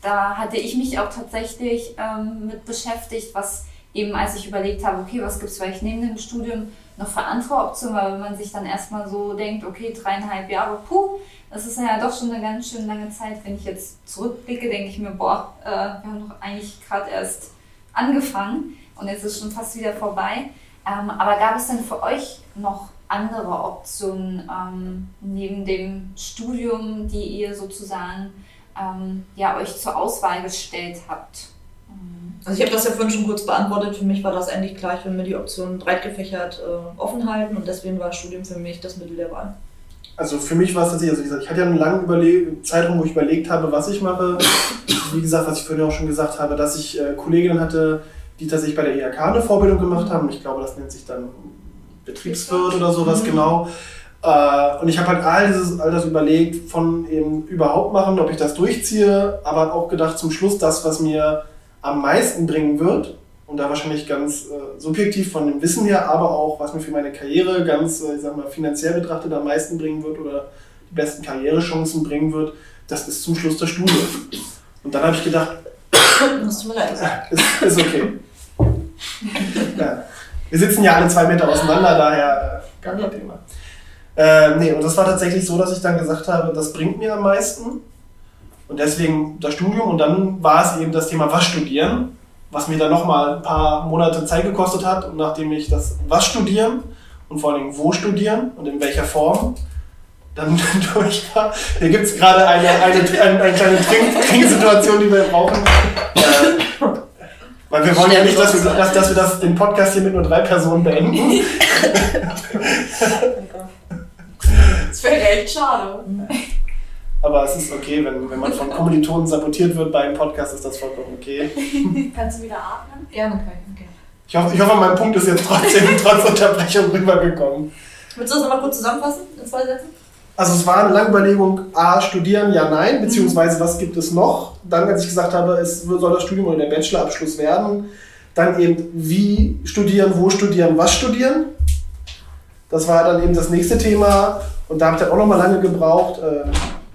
da hatte ich mich auch tatsächlich ähm, mit beschäftigt, was eben als ich überlegt habe, okay, was gibt es vielleicht neben dem Studium noch für andere Optionen, weil wenn man sich dann erstmal so denkt, okay, dreieinhalb Jahre, puh, das ist ja doch schon eine ganz schön lange Zeit. Wenn ich jetzt zurückblicke, denke ich mir, boah, äh, wir haben doch eigentlich gerade erst angefangen und jetzt ist schon fast wieder vorbei. Ähm, aber gab es denn für euch noch andere Optionen ähm, neben dem Studium, die ihr sozusagen ähm, ja, euch zur Auswahl gestellt habt? Also ich habe das ja vorhin schon kurz beantwortet. Für mich war das eigentlich klar, ich will mir die Optionen breit gefächert äh, offen halten und deswegen war Studium für mich das Mittel der Wahl. Also für mich war es tatsächlich, also wie gesagt, ich hatte ja einen langen Überle Zeitraum, wo ich überlegt habe, was ich mache. Wie gesagt, was ich vorhin auch schon gesagt habe, dass ich äh, Kolleginnen hatte, die tatsächlich bei der IHK eine Vorbildung gemacht haben. Ich glaube, das nennt sich dann Betriebswirt oder sowas, genau. Äh, und ich habe halt all, dieses, all das überlegt, von eben überhaupt machen, ob ich das durchziehe, aber auch gedacht, zum Schluss das, was mir am meisten bringen wird, und da wahrscheinlich ganz äh, subjektiv von dem Wissen her, aber auch, was mir für meine Karriere ganz, äh, ich sag mal, finanziell betrachtet am meisten bringen wird oder die besten Karrierechancen bringen wird, das ist zum Schluss das Studium. Und dann habe ich gedacht, Das tut mir leid. ist, ist okay. ja. Wir sitzen ja alle zwei Meter auseinander, daher äh, gar kein Thema. Äh, nee, und das war tatsächlich so, dass ich dann gesagt habe, das bringt mir am meisten. Und deswegen das Studium. Und dann war es eben das Thema Was studieren, was mir dann nochmal ein paar Monate Zeit gekostet hat. Und nachdem ich das Was studieren und vor allem wo studieren und in welcher Form dann durch war. Hier gibt es gerade eine, eine, eine, eine kleine Trink Trinksituation, die wir brauchen. Äh, weil wir wollen ja nicht, dass wir, dass, dass wir das, den Podcast hier mit nur drei Personen beenden. Das wäre echt schade. Aber es ist okay, wenn, wenn man von Kommilitonen sabotiert wird bei einem Podcast, ist das vollkommen okay. Kannst du wieder atmen? Gerne, Kai. Okay. Ich hoffe, ich hoffe mein Punkt ist jetzt trotzdem trotz Unterbrechung rübergekommen. Willst du das nochmal kurz zusammenfassen in zwei Sätzen? Also es war eine lange Überlegung, A, studieren, ja, nein, beziehungsweise was gibt es noch? Dann, als ich gesagt habe, es soll das Studium oder der Bachelorabschluss werden, dann eben wie studieren, wo studieren, was studieren. Das war dann eben das nächste Thema und da habe ich dann auch nochmal lange gebraucht. Äh,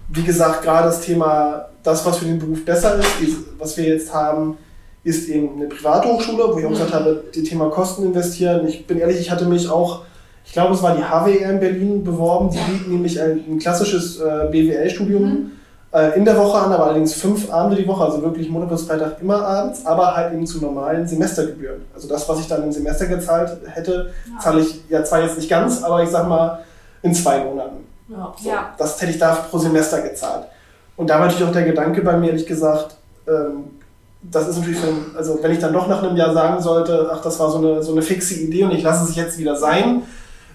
wie gesagt, gerade das Thema, das, was für den Beruf besser ist, was wir jetzt haben, ist eben eine Privathochschule, wo ich auch gesagt habe, die Thema Kosten investieren. Ich bin ehrlich, ich hatte mich auch, ich glaube, es war die HWR in Berlin beworben. Die bieten nämlich ein, ein klassisches äh, BWL-Studium mhm. äh, in der Woche an, aber allerdings fünf Abende die Woche, also wirklich Montag bis Freitag immer abends, aber halt eben zu normalen Semestergebühren. Also das, was ich dann im Semester gezahlt hätte, ja. zahle ich ja zwar jetzt nicht ganz, aber ich sag mal in zwei Monaten. Ja. So, das hätte ich da pro Semester gezahlt. Und da war natürlich auch der Gedanke bei mir, ehrlich gesagt, ähm, das ist natürlich, ein, also wenn ich dann doch nach einem Jahr sagen sollte, ach, das war so eine, so eine fixe Idee und ich lasse es jetzt wieder sein,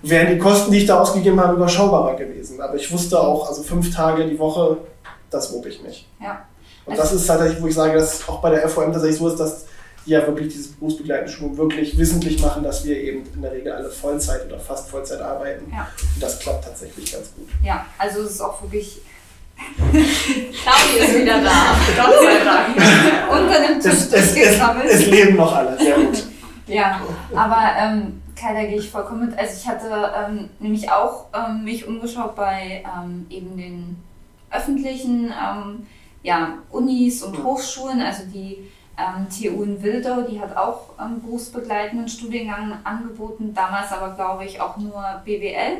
wären die Kosten, die ich da ausgegeben habe, überschaubarer gewesen. Aber ich wusste auch, also fünf Tage die Woche, das wog ich nicht. Ja. Und also das ist tatsächlich, wo ich sage, dass auch bei der FOM tatsächlich so ist, dass die ja wirklich dieses berufsbegleitende Schulung wirklich wissentlich machen, dass wir eben in der Regel alle Vollzeit oder fast Vollzeit arbeiten. Ja. Und das klappt tatsächlich ganz gut. Ja, also es ist auch wirklich Claudi ist wieder da. Gott sei Dank. Unter dem Tisch es, es, es, es, leben noch alle, sehr gut. ja, aber ähm, Kai, da gehe ich vollkommen mit. Also ich hatte ähm, nämlich auch ähm, mich umgeschaut bei ähm, eben den öffentlichen ähm, ja, Unis und Hochschulen, also die ähm, TU in Wildau, die hat auch ähm, berufsbegleitenden Studiengang angeboten, damals aber glaube ich auch nur BWL.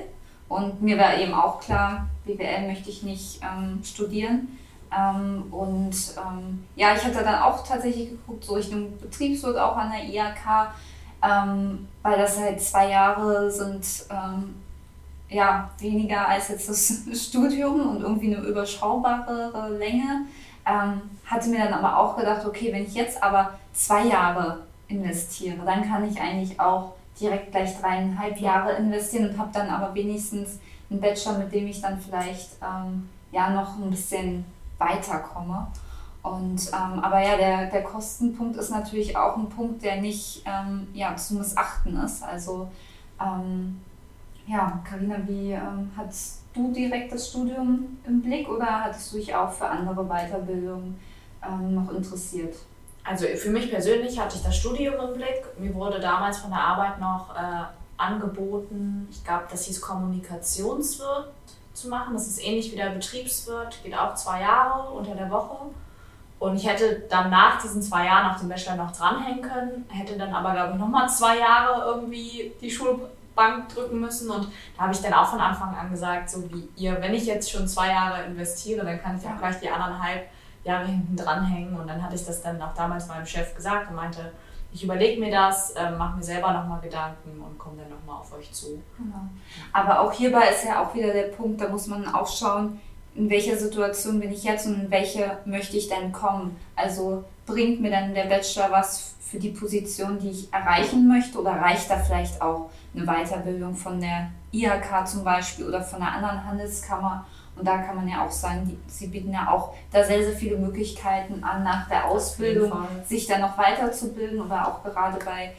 Und mir war eben auch klar, BWL möchte ich nicht ähm, studieren. Ähm, und ähm, ja, ich hatte dann auch tatsächlich geguckt, so Richtung Betriebswirt auch an der IHK, ähm, weil das halt zwei Jahre sind, ähm, ja, weniger als jetzt das Studium und irgendwie eine überschaubare Länge. Ähm, hatte mir dann aber auch gedacht, okay, wenn ich jetzt aber zwei Jahre investiere, dann kann ich eigentlich auch direkt gleich dreieinhalb Jahre investieren und habe dann aber wenigstens einen Bachelor, mit dem ich dann vielleicht ähm, ja noch ein bisschen weiterkomme. Und, ähm, aber ja, der, der Kostenpunkt ist natürlich auch ein Punkt, der nicht ähm, ja, zu missachten ist. Also ähm, ja, Karina, wie ähm, hast du direkt das Studium im Blick oder hattest du dich auch für andere Weiterbildungen ähm, noch interessiert? Also für mich persönlich hatte ich das Studium im Blick. Mir wurde damals von der Arbeit noch äh, angeboten, ich glaube, das hieß Kommunikationswirt zu machen. Das ist ähnlich wie der Betriebswirt, geht auch zwei Jahre unter der Woche. Und ich hätte dann nach diesen zwei Jahren auf dem Bachelor noch dranhängen können, hätte dann aber, glaube ich, nochmal zwei Jahre irgendwie die Schulbank drücken müssen. Und da habe ich dann auch von Anfang an gesagt, so wie ihr, wenn ich jetzt schon zwei Jahre investiere, dann kann ich auch gleich die anderthalb Jahre hinten dranhängen. Und dann hatte ich das dann auch damals meinem Chef gesagt und meinte, ich überlege mir das, äh, mache mir selber nochmal Gedanken und komme dann nochmal auf euch zu. Genau. Aber auch hierbei ist ja auch wieder der Punkt, da muss man auch schauen, in welcher Situation bin ich jetzt und in welche möchte ich denn kommen. Also bringt mir dann der Bachelor was für die Position, die ich erreichen möchte oder reicht da vielleicht auch eine Weiterbildung von der IHK zum Beispiel oder von einer anderen Handelskammer? Und da kann man ja auch sagen, die, sie bieten ja auch da sehr, sehr viele Möglichkeiten an, nach der Ausbildung sich dann noch weiterzubilden. Oder auch gerade bei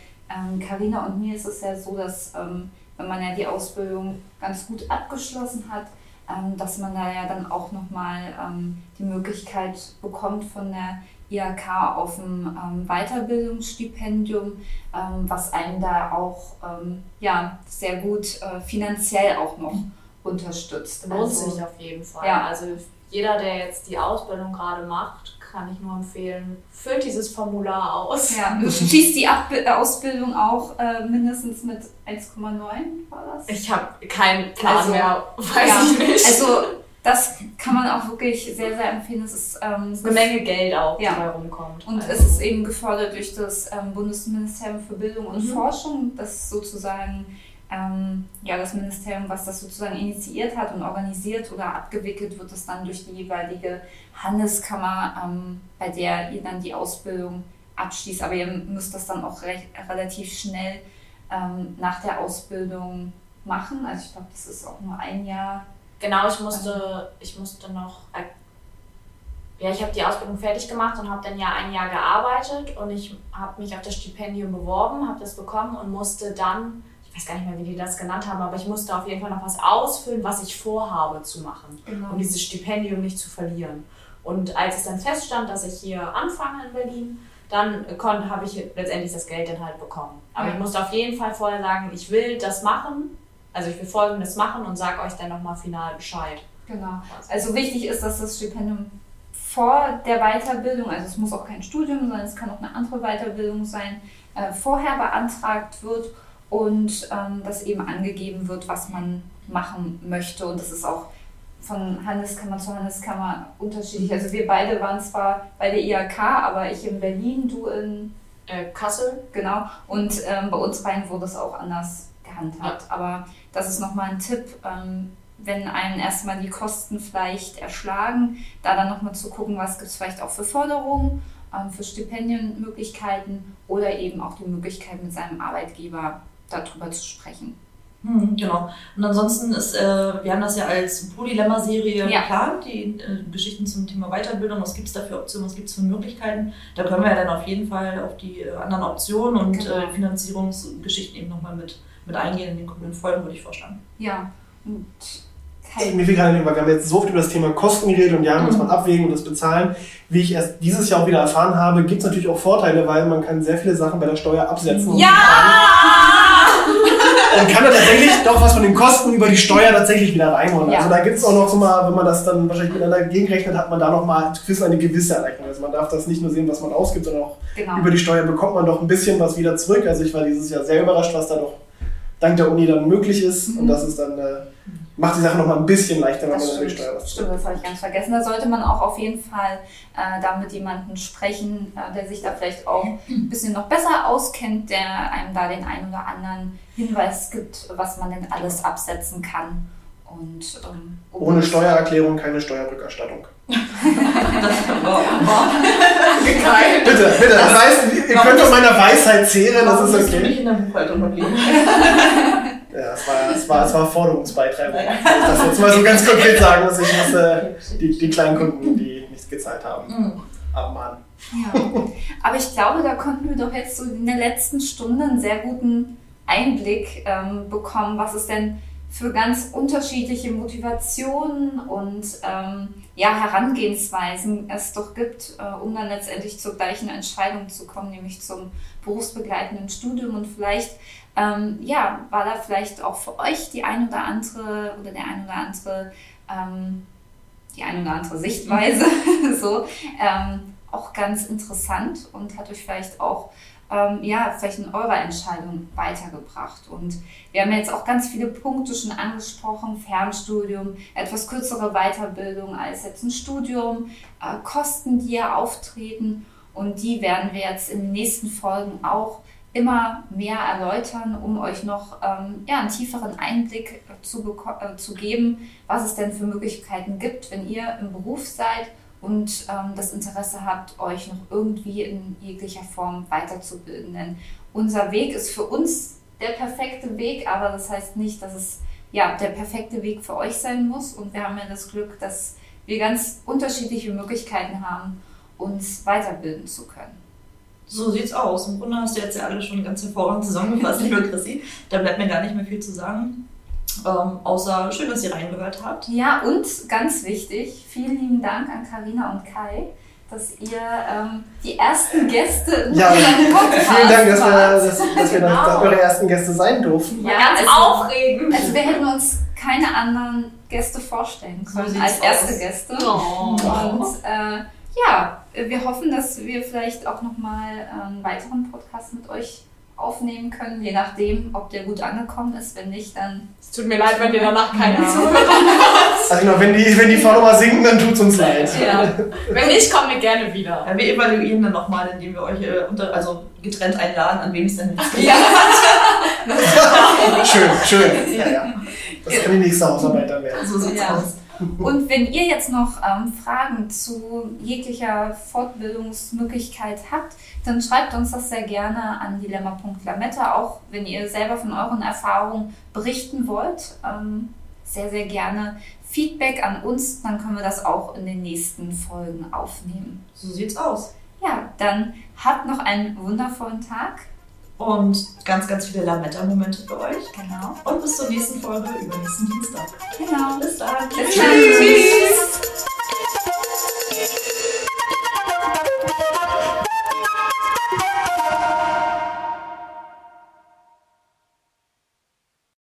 Karina ähm, und mir ist es ja so, dass ähm, wenn man ja die Ausbildung ganz gut abgeschlossen hat, ähm, dass man da ja dann auch nochmal ähm, die Möglichkeit bekommt von der IHK auf ein ähm, Weiterbildungsstipendium, ähm, was einen da auch ähm, ja, sehr gut äh, finanziell auch noch unterstützt. Lohnt also, sich auf jeden Fall. Ja. Also jeder, der jetzt die Ausbildung gerade macht, kann ich nur empfehlen, füllt dieses Formular aus. Ja, du schließt die Ab äh, Ausbildung auch äh, mindestens mit 1,9 war das? Ich habe keinen Plan also, mehr, weiß ja, ich nicht. Also das kann man auch wirklich sehr, sehr empfehlen. Es ist ähm, eine Menge Geld auch, ja. die dabei rumkommt. Und also. es ist eben gefördert durch das ähm, Bundesministerium für Bildung und mhm. Forschung, das sozusagen ähm, ja, das Ministerium, was das sozusagen initiiert hat und organisiert oder abgewickelt, wird es dann durch die jeweilige Handelskammer, ähm, bei der ihr dann die Ausbildung abschließt. Aber ihr müsst das dann auch recht, relativ schnell ähm, nach der Ausbildung machen. Also ich glaube, das ist auch nur ein Jahr. Genau, ich musste, ich musste noch, ja, ich habe die Ausbildung fertig gemacht und habe dann ja ein Jahr gearbeitet und ich habe mich auf das Stipendium beworben, habe das bekommen und musste dann ich weiß gar nicht mehr, wie die das genannt haben, aber ich musste auf jeden Fall noch was ausfüllen, was ich vorhabe zu machen, genau. um dieses Stipendium nicht zu verlieren. Und als es dann feststand, dass ich hier anfange in Berlin, dann habe ich letztendlich das Geld dann halt bekommen. Aber ja. ich musste auf jeden Fall vorher sagen, ich will das machen Also ich will Folgendes machen und sage euch dann nochmal final Bescheid. Genau. Also wichtig ist, dass das Stipendium vor der Weiterbildung, also es muss auch kein Studium sein, es kann auch eine andere Weiterbildung sein, äh, vorher beantragt wird und ähm, dass eben angegeben wird, was man machen möchte. Und das ist auch von Handelskammer zu Handelskammer unterschiedlich. Also wir beide waren zwar bei der IHK, aber ich in Berlin, du in Äh, Kassel? Genau. Und ähm, bei uns beiden wurde es auch anders gehandhabt. Aber das ist nochmal ein Tipp, ähm, wenn einen erstmal die Kosten vielleicht erschlagen, da dann nochmal zu gucken, was gibt es vielleicht auch für Förderungen, ähm, für Stipendienmöglichkeiten oder eben auch die Möglichkeit mit seinem Arbeitgeber darüber zu sprechen. Hm, genau. Und ansonsten ist, äh, wir haben das ja als Polylemma-Serie Ja. geplant, die äh, Geschichten zum Thema Weiterbildung. Was gibt es da für Optionen, was gibt es für Möglichkeiten? Da können wir ja dann auf jeden Fall auf die äh, anderen Optionen und Genau. äh, Finanzierungsgeschichten eben nochmal mit, mit eingehen in den kommenden Folgen, würde ich vorschlagen. Ja. Und Mir fiel gerade, weil wir haben jetzt so oft über das Thema Kosten geredet und ja, muss man abwägen und das bezahlen. Wie ich erst dieses Jahr auch wieder erfahren habe, gibt es natürlich auch Vorteile, weil man kann sehr viele Sachen bei der Steuer absetzen. und Und kann dann tatsächlich doch was von den Kosten über die Steuer tatsächlich wieder reinholen. Ja. Also da gibt es auch noch so mal, wenn man das dann wahrscheinlich miteinander gegenrechnet, hat man da noch mal eine gewisse Errechnung. Also man darf das nicht nur sehen, was man ausgibt, sondern auch genau. über die Steuer bekommt man doch ein bisschen was wieder zurück. Also ich war dieses Jahr sehr überrascht, was da doch dank der Uni dann möglich ist. Und das ist dann, äh, macht die Sache noch mal ein bisschen leichter, wenn Das man stimmt, Steuer was stimmt, das habe ich ganz vergessen. Da sollte man auch auf jeden Fall äh, da mit jemandem sprechen, äh, der sich da vielleicht auch ein bisschen noch besser auskennt, der einem da den einen oder anderen Hinweis gibt, was man denn alles absetzen kann. Und, ähm, Ohne Steuererklärung keine Steuerrückerstattung. Geil. Bitte, bitte, das heißt, ihr könnt das- von meiner Weisheit zehren, das ist bist du okay. nicht in der Buchhaltung geblieben? Ja, es war, es war, es war Forderungsbeitreibung. Ich das jetzt mal so ganz konkret sagen muss, ich äh, die, die kleinen Kunden, die nichts gezahlt haben, Hm. abmahnen. Ja. Aber ich glaube, da konnten wir doch jetzt so in der letzten Stunde einen sehr guten Einblick ähm, bekommen, was es denn für ganz unterschiedliche Motivationen und ähm, ja, Herangehensweisen es doch gibt, äh, um dann letztendlich zur gleichen Entscheidung zu kommen, nämlich zum berufsbegleitenden Studium. Und vielleicht ähm, ja, war da vielleicht auch für euch die ein oder andere oder der ein oder andere ähm, die ein oder andere Sichtweise so ähm, auch ganz interessant und hat euch vielleicht auch ähm, ja, vielleicht in eurer Entscheidung weitergebracht. Und wir haben jetzt auch ganz viele Punkte schon angesprochen, Fernstudium, etwas kürzere Weiterbildung als jetzt ein Studium, äh, Kosten, die ja auftreten und die werden wir jetzt in den nächsten Folgen auch immer mehr erläutern, um euch noch ähm, ja, einen tieferen Einblick zu, äh, zu geben, was es denn für Möglichkeiten gibt, wenn ihr im Beruf seid und ähm, das Interesse habt, euch noch irgendwie in jeglicher Form weiterzubilden. Denn unser Weg ist für uns der perfekte Weg, aber das heißt nicht, dass es ja, der perfekte Weg für euch sein muss. Und wir haben ja das Glück, dass wir ganz unterschiedliche Möglichkeiten haben, uns weiterbilden zu können. So sieht's aus. Im Grunde hast du jetzt ja alle schon ganz hervorragend zusammengefasst, liebe Chrissy. Da bleibt mir gar nicht mehr viel zu sagen. Ähm, außer schön, dass ihr reingehört habt. Ja, und ganz wichtig, vielen lieben Dank an Karina und Kai, dass ihr ähm, die ersten Gäste in Ja, unserem Podcast Vielen Dank, dass wir, wart. dass, dass wir dann Genau. eure ersten Gäste sein durften. Ja, Ganz also, aufregend. also wir hätten uns keine anderen Gäste vorstellen So können sieht's als erste aus. Gäste. Oh. Und äh, ja, wir hoffen, dass wir vielleicht auch nochmal einen weiteren Podcast mit euch aufnehmen können, je nachdem, ob der gut angekommen ist. Wenn nicht, dann Es tut mir leid, wenn dir danach keiner Ja. zuhört. Also genau, wenn die, wenn die Follower singen, dann tut's uns leid. ja. Wenn nicht, kommen wir gerne wieder. Ja, wir evaluieren dann nochmal, indem wir euch äh, unter, also getrennt einladen, an wem es denn liegt. Ja. Schön, schön. Ja, ja. Das kann die nächste Hausarbeit dann werden. So sieht's Ja. aus. Und wenn ihr jetzt noch ähm, Fragen zu jeglicher Fortbildungsmöglichkeit habt, dann schreibt uns das sehr gerne an dilemma.lametta, auch wenn ihr selber von euren Erfahrungen berichten wollt. Ähm, sehr, sehr gerne Feedback an uns, dann können wir das auch in den nächsten Folgen aufnehmen. So sieht's aus. Ja, dann habt noch einen wundervollen Tag und ganz, ganz viele Lametta-Momente für euch. Genau. Und bis zur nächsten Folge übernächsten Dienstag. Genau. Bis dann. Tschüss. Tschüss.